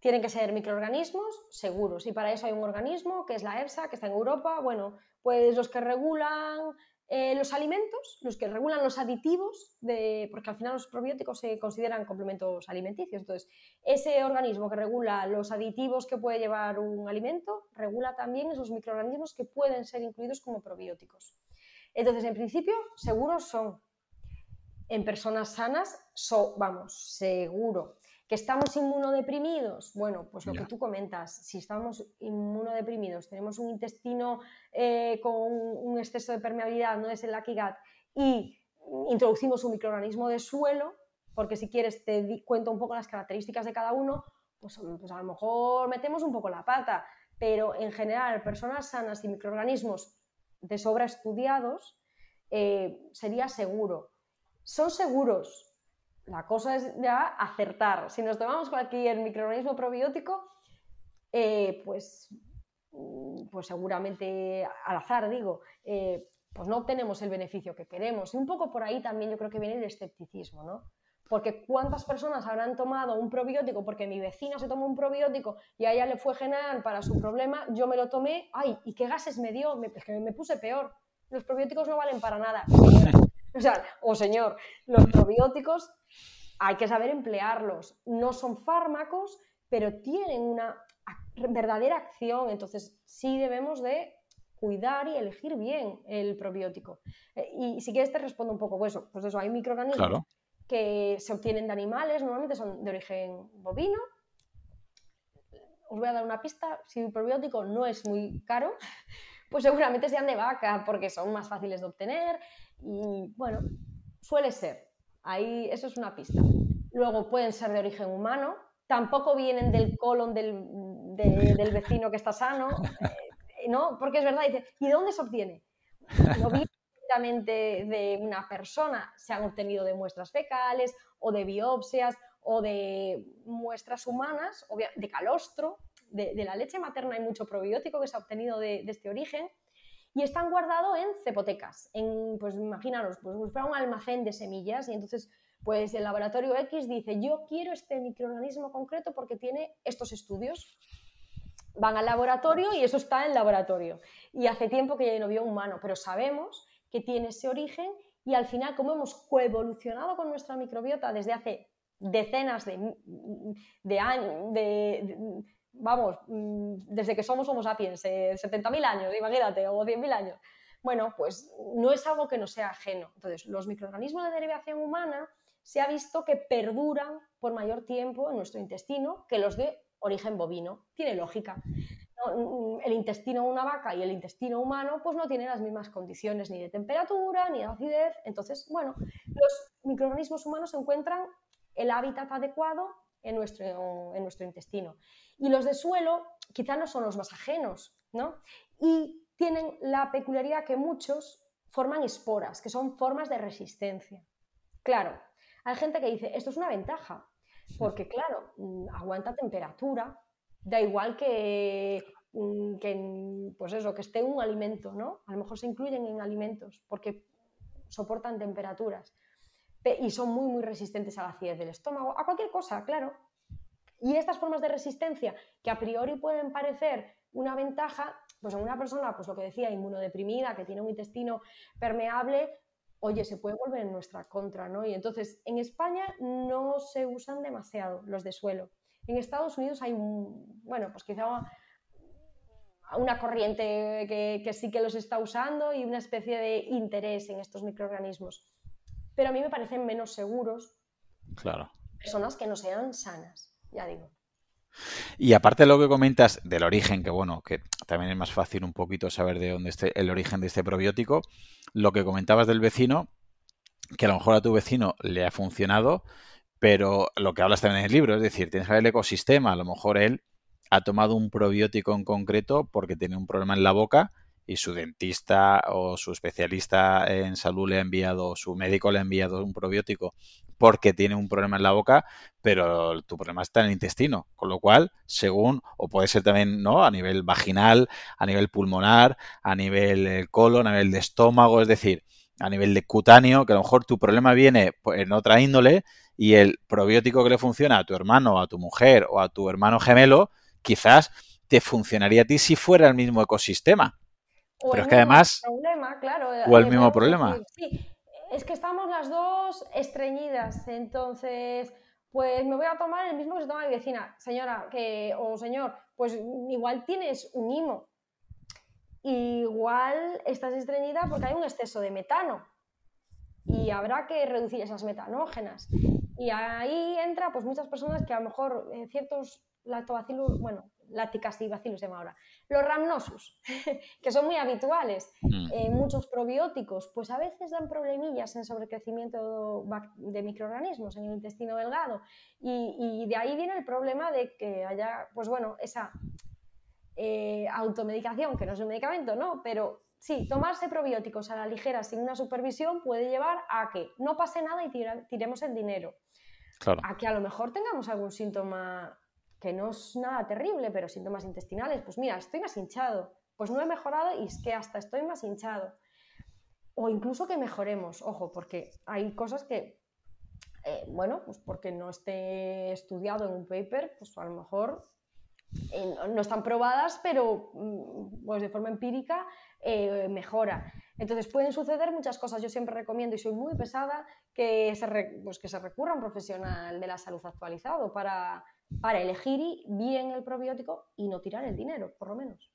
Speaker 3: tienen que ser microorganismos seguros y para eso hay un organismo que es la EFSA, que está en Europa, bueno, pues los que regulan eh, los alimentos, los que regulan los aditivos, de, porque al final los probióticos se consideran complementos alimenticios. Entonces, ese organismo que regula los aditivos que puede llevar un alimento, regula también esos microorganismos que pueden ser incluidos como probióticos. Entonces, en principio, seguros son. En personas sanas, vamos, seguro. ¿Que estamos inmunodeprimidos? Bueno, pues lo que tú comentas, si estamos inmunodeprimidos, tenemos un intestino eh, con un exceso de permeabilidad, no es el lucky gut, y introducimos un microorganismo de suelo, porque si quieres te cuento un poco las características de cada uno, pues, pues, a lo mejor metemos un poco la pata, pero en general, personas sanas y microorganismos de sobra estudiados, eh, sería seguro. Son seguros, la cosa es ya acertar. Si nos tomamos cualquier microorganismo probiótico, eh, pues, mm, pues seguramente al azar, digo, eh, pues no obtenemos el beneficio que queremos. Y un poco por ahí también yo creo que viene el escepticismo, ¿no? Porque cuántas personas habrán tomado un probiótico porque mi vecina se tomó un probiótico y a ella le fue genial para su problema, yo me lo tomé, ay, ¿y qué gases me dio? es que me puse peor. Los probióticos no valen para nada. [laughs] [laughs] O sea, o señor, los probióticos hay que saber emplearlos. No son fármacos, pero tienen una verdadera acción. Entonces, sí debemos de cuidar y elegir bien el probiótico. Eh, y si quieres te respondo un poco, pues eso, pues eso hay microorganismos que se obtienen de animales, normalmente son de origen bovino. Os voy a dar una pista, si el probiótico no es muy caro, [laughs] pues seguramente sean de vaca porque son más fáciles de obtener y bueno, suele ser. Ahí, eso es una pista. Luego pueden ser de origen humano, tampoco vienen del colon del, del vecino que está sano, eh, ¿no? Porque es verdad, dice, ¿y de dónde se obtiene? No viene directamente de una persona, se han obtenido de muestras fecales o de biopsias o de muestras humanas, de calostro, de, la leche materna hay mucho probiótico que se ha obtenido de este origen y están guardados en cepotecas, en, pues imaginaros, pues un almacén de semillas y entonces pues el laboratorio X dice, yo quiero este microorganismo concreto porque tiene estos estudios. Van al laboratorio y eso está en el laboratorio. Y hace tiempo que ya no vio humano, pero sabemos que tiene ese origen y al final, como hemos coevolucionado con nuestra microbiota desde hace decenas de, de años, de, vamos, mm, desde que somos Homo sapiens, 70.000 eh, años, imagínate, o 100.000 años. Bueno, pues no es algo que no sea ajeno. Entonces, los microorganismos de derivación humana se ha visto que perduran por mayor tiempo en nuestro intestino que los de origen bovino. Tiene lógica. Mm, el intestino de una vaca y el intestino humano pues no tienen las mismas condiciones ni de temperatura ni de acidez. Entonces, bueno, los microorganismos humanos encuentran el hábitat adecuado en nuestro, en nuestro intestino. Y los de suelo quizá no son los más ajenos, ¿no? Y tienen la peculiaridad que muchos forman esporas, que son formas de resistencia. Claro, hay gente que dice, esto es una ventaja, porque claro, mm, aguanta temperatura, da igual que, mm, que, pues eso, que esté un alimento, ¿no? A lo mejor se incluyen en alimentos porque soportan temperaturas y son muy, muy resistentes a la acidez del estómago, a cualquier cosa, claro. Y estas formas de resistencia, que a priori pueden parecer una ventaja, pues en una persona, pues lo que decía, inmunodeprimida, que tiene un intestino permeable, oye, se puede volver en nuestra contra, ¿no? Y entonces, en España no se usan demasiado los de suelo. En Estados Unidos hay bueno, pues quizá una corriente que, que sí que los está usando y una especie de interés en estos microorganismos. Pero a mí me parecen menos seguros.
Speaker 2: Claro.
Speaker 3: Personas que no sean sanas ya digo.
Speaker 2: Y aparte de lo que comentas del origen, que bueno, que también es más fácil un poquito saber de dónde esté el origen de este probiótico, lo que comentabas del vecino, que a lo mejor a tu vecino le ha funcionado, pero lo que hablas también en el libro, es decir, tienes que ver el ecosistema, a lo mejor él ha tomado un probiótico en concreto porque tiene un problema en la boca y su dentista o su especialista en salud le ha enviado, su médico le ha enviado un probiótico porque tiene un problema en la boca, pero tu problema está en el intestino, con lo cual, según, o puede ser también, ¿no? A nivel vaginal, a nivel pulmonar, a nivel colon, a nivel de estómago, es decir, a nivel de cutáneo, que a lo mejor tu problema viene pues, en otra índole y el probiótico que le funciona a tu hermano, a tu mujer o a tu hermano gemelo, quizás te funcionaría a ti si fuera el mismo ecosistema. Pero es que además...
Speaker 3: Problema, claro,
Speaker 2: o el mismo problema.
Speaker 3: sí, es que estamos las dos estreñidas, entonces, pues me voy a tomar el mismo que se toma mi vecina. Señora, que, o señor, pues igual tienes un himo. Igual estás estreñida porque hay un exceso de metano y habrá que reducir esas metanógenas. Y ahí entra pues muchas personas que a lo mejor eh, ciertos lactobacillus, bueno, lacticacibacillus se llama ahora, los rhamnosus, [laughs] que son muy habituales, mm. eh, muchos probióticos, pues a veces dan problemillas en sobrecrecimiento de microorganismos en el intestino delgado y, de ahí viene el problema de que haya, pues bueno, esa eh, automedicación, que no es un medicamento, ¿no? Pero sí, tomarse probióticos a la ligera sin una supervisión puede llevar a que no pase nada y tiremos el dinero. A que a lo mejor tengamos algún síntoma que no es nada terrible, pero síntomas intestinales. Pues mira, estoy más hinchado. Pues no he mejorado y es que hasta estoy más hinchado. O incluso que mejoremos, ojo, porque hay cosas que, eh, bueno, pues porque no esté estudiado en un paper, pues a lo mejor eh, no están probadas, pero mm, pues de forma empírica eh, mejora. Entonces pueden suceder muchas cosas. Yo siempre recomiendo y soy muy pesada que se, pues, que se recurra a un profesional de la salud actualizado para, para elegir bien el probiótico y no tirar el dinero, por lo menos.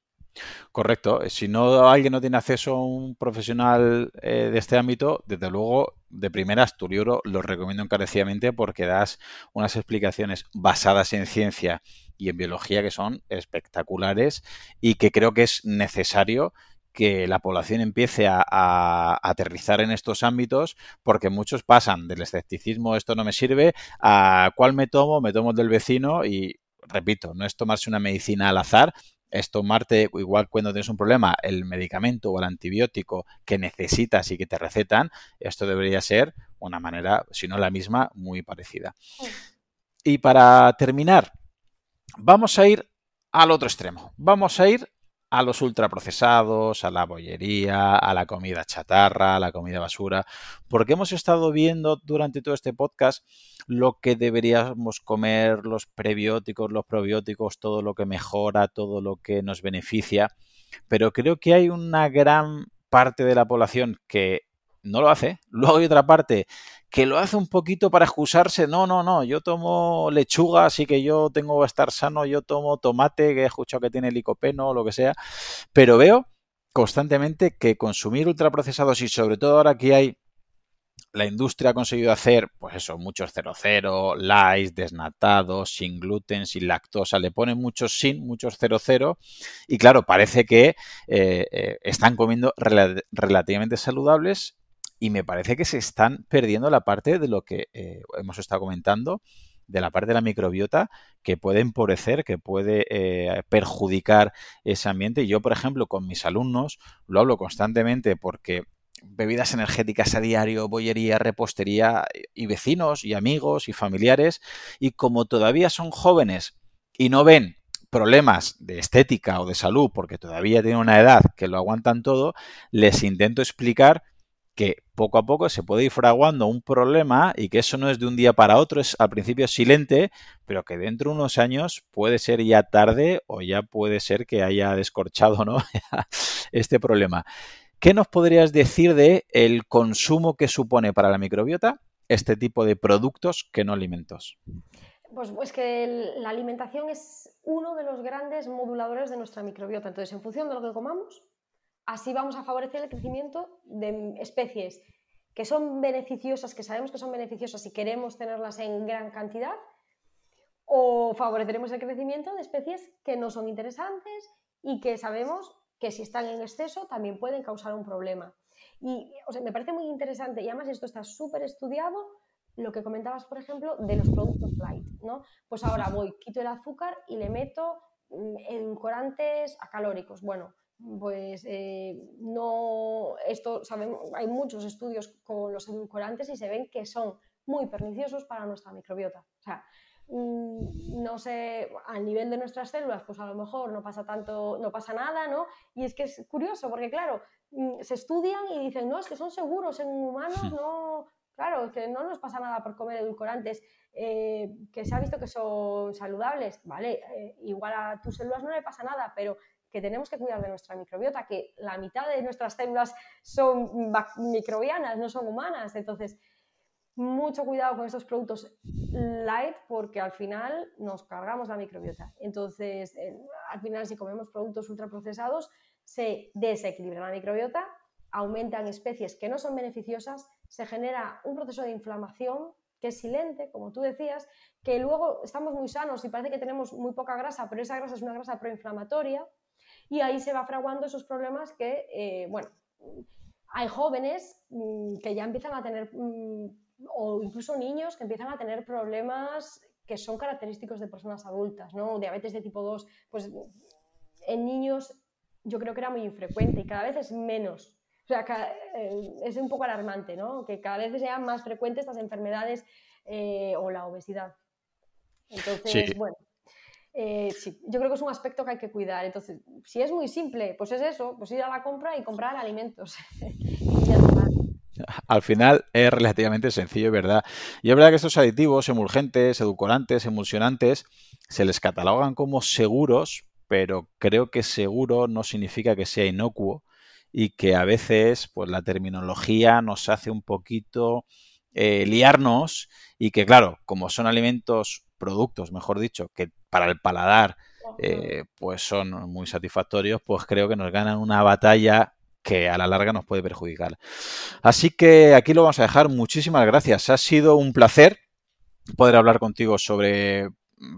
Speaker 2: Correcto. Si no alguien no tiene acceso a un profesional eh, de este ámbito, desde luego, de primeras, tu libro lo recomiendo encarecidamente porque das unas explicaciones basadas en ciencia y en biología que son espectaculares y que creo que es necesario que la población empiece a, aterrizar en estos ámbitos, porque muchos pasan del escepticismo, esto no me sirve, a cuál me tomo, me tomo del vecino y, repito, no es tomarse una medicina al azar, es tomarte, igual cuando tienes un problema, el medicamento o el antibiótico que necesitas y que te recetan, esto debería ser una manera, si no la misma, muy parecida. Y para terminar, vamos a ir al otro extremo. Vamos a ir a los ultraprocesados, a la bollería, a la comida chatarra, a la comida basura, porque hemos estado viendo durante todo este podcast lo que deberíamos comer, los prebióticos, los probióticos, todo lo que mejora, todo lo que nos beneficia, pero creo que hay una gran parte de la población que no lo hace. [laughs] Luego hay otra parte que lo hace un poquito para excusarse. No, no, no, yo tomo lechuga, así que yo tengo que estar sano, yo tomo tomate, que he escuchado que tiene licopeno o lo que sea. Pero veo constantemente que consumir ultraprocesados y sobre todo ahora que hay la industria ha conseguido hacer, pues eso, muchos 00, light, desnatados, sin gluten, sin lactosa, le ponen muchos sin, muchos 00, y claro, parece que eh, eh, están comiendo relativamente saludables y me parece que se están perdiendo la parte de lo que eh, hemos estado comentando, de la parte de la microbiota que puede empobrecer, que puede eh, perjudicar ese ambiente. Yo, por ejemplo, con mis alumnos lo hablo constantemente porque bebidas energéticas a diario, bollería, repostería y vecinos y amigos y familiares y como todavía son jóvenes y no ven problemas de estética o de salud porque todavía tienen una edad que lo aguantan todo, les intento explicar que poco a poco se puede ir fraguando un problema y que eso no es de un día para otro, es al principio silente, pero que dentro de unos años puede ser ya tarde o ya puede ser que haya descorchado ¿no? [laughs] este problema. ¿Qué nos podrías decir de el consumo que supone para la microbiota este tipo de productos que no alimentos?
Speaker 3: Pues, pues que la alimentación es uno de los grandes moduladores de nuestra microbiota. Entonces, en función de lo que comamos, Así vamos a favorecer el crecimiento de especies que son beneficiosas, que sabemos que son beneficiosas y queremos tenerlas en gran cantidad, o favoreceremos el crecimiento de especies que no son interesantes y que sabemos que si están en exceso también pueden causar un problema. Y me parece muy interesante, y además esto está súper estudiado, lo que comentabas, por ejemplo, de los productos light, ¿no? Pues ahora voy, quito el azúcar y le meto mm, edulcorantes acalóricos. Bueno, pues eh, no, esto sabemos, hay muchos estudios con los edulcorantes y se ven que son muy perniciosos para nuestra microbiota. O sea, mm, no sé, al nivel de nuestras células, pues a lo mejor no pasa tanto, no pasa nada, ¿no? Y es que es curioso, porque claro, mm, se estudian y dicen, no, es que son seguros en humanos, no, claro, es que no nos pasa nada por comer edulcorantes, eh, que se ha visto que son saludables, vale, eh, igual a tus células no le pasa nada, pero que tenemos que cuidar de nuestra microbiota, que la mitad de nuestras células son microbianas, no son humanas. Entonces, mucho cuidado con estos productos light porque al final nos cargamos la microbiota. Entonces, al final si comemos productos ultraprocesados, se desequilibra la microbiota, aumentan especies que no son beneficiosas, se genera un proceso de inflamación que es silente, como tú decías, que luego estamos muy sanos y parece que tenemos muy poca grasa, pero esa grasa es una grasa proinflamatoria y ahí se va fraguando esos problemas que, eh, bueno, hay jóvenes mm, que ya empiezan a tener, mm, o incluso niños que empiezan a tener problemas que son característicos de personas adultas, ¿no? Diabetes de tipo 2, pues en niños yo creo que era muy infrecuente y cada vez es menos. O sea, eh, es un poco alarmante, ¿no? Que cada vez sean más frecuentes estas enfermedades eh, o la obesidad. Entonces, bueno, eh, sí, yo creo que es un aspecto que hay que cuidar. Entonces, si es muy simple, pues es eso, pues ir a la compra y comprar alimentos. [laughs]
Speaker 2: Al final es relativamente sencillo, ¿verdad? Y es verdad que estos aditivos, emulgentes, edulcorantes, emulsionantes, se les catalogan como seguros, pero creo que seguro no significa que sea inocuo y que a veces pues la terminología nos hace un poquito eh, liarnos y que claro, como son alimentos productos, mejor dicho, que para el paladar eh, pues son muy satisfactorios, pues creo que nos ganan una batalla que a la larga nos puede perjudicar. Así que aquí lo vamos a dejar. Muchísimas gracias. Ha sido un placer poder hablar contigo sobre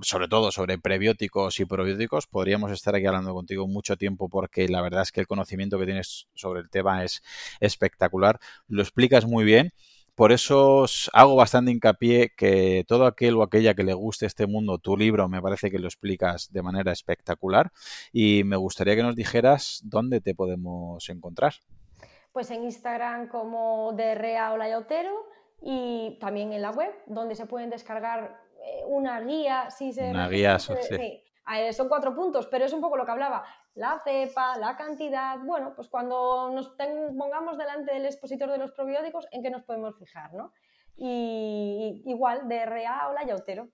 Speaker 2: sobre todo sobre prebióticos y probióticos. Podríamos estar aquí hablando contigo mucho tiempo porque la verdad es que el conocimiento que tienes sobre el tema es espectacular. Lo explicas muy bien por eso hago bastante hincapié que todo aquel o aquella que le guste este mundo, tu libro, me parece que lo explicas de manera espectacular y me gustaría que nos dijeras dónde te podemos encontrar.
Speaker 3: Pues en Instagram como DRA Olayotero y también en la web, donde se pueden descargar eh, una guía, si se
Speaker 2: una guía, sí.
Speaker 3: Eh, son cuatro puntos, pero es un poco lo que hablaba. La cepa, la cantidad, bueno, pues cuando nos pongamos delante del expositor de los probióticos, ¿en qué nos podemos fijar? ¿no? Y, igual, DRA o la yautero.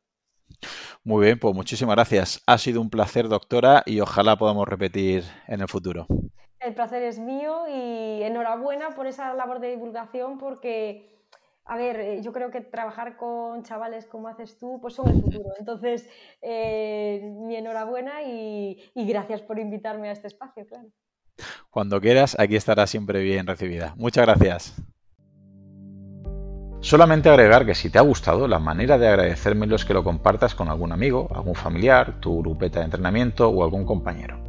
Speaker 2: Muy bien, pues muchísimas gracias. Ha sido un placer, doctora, y ojalá podamos repetir en el futuro.
Speaker 3: El placer es mío y enhorabuena por esa labor de divulgación porque a ver, eh, yo creo que trabajar con chavales como haces tú, pues son el futuro. Entonces, eh, mi enhorabuena y, y, gracias por invitarme a este espacio, claro.
Speaker 2: Cuando quieras, aquí estará siempre bien recibida. Muchas gracias. Solamente agregar que si te ha gustado, la manera de agradecérmelo es que lo compartas con algún amigo, algún familiar, tu grupeta de entrenamiento o algún compañero.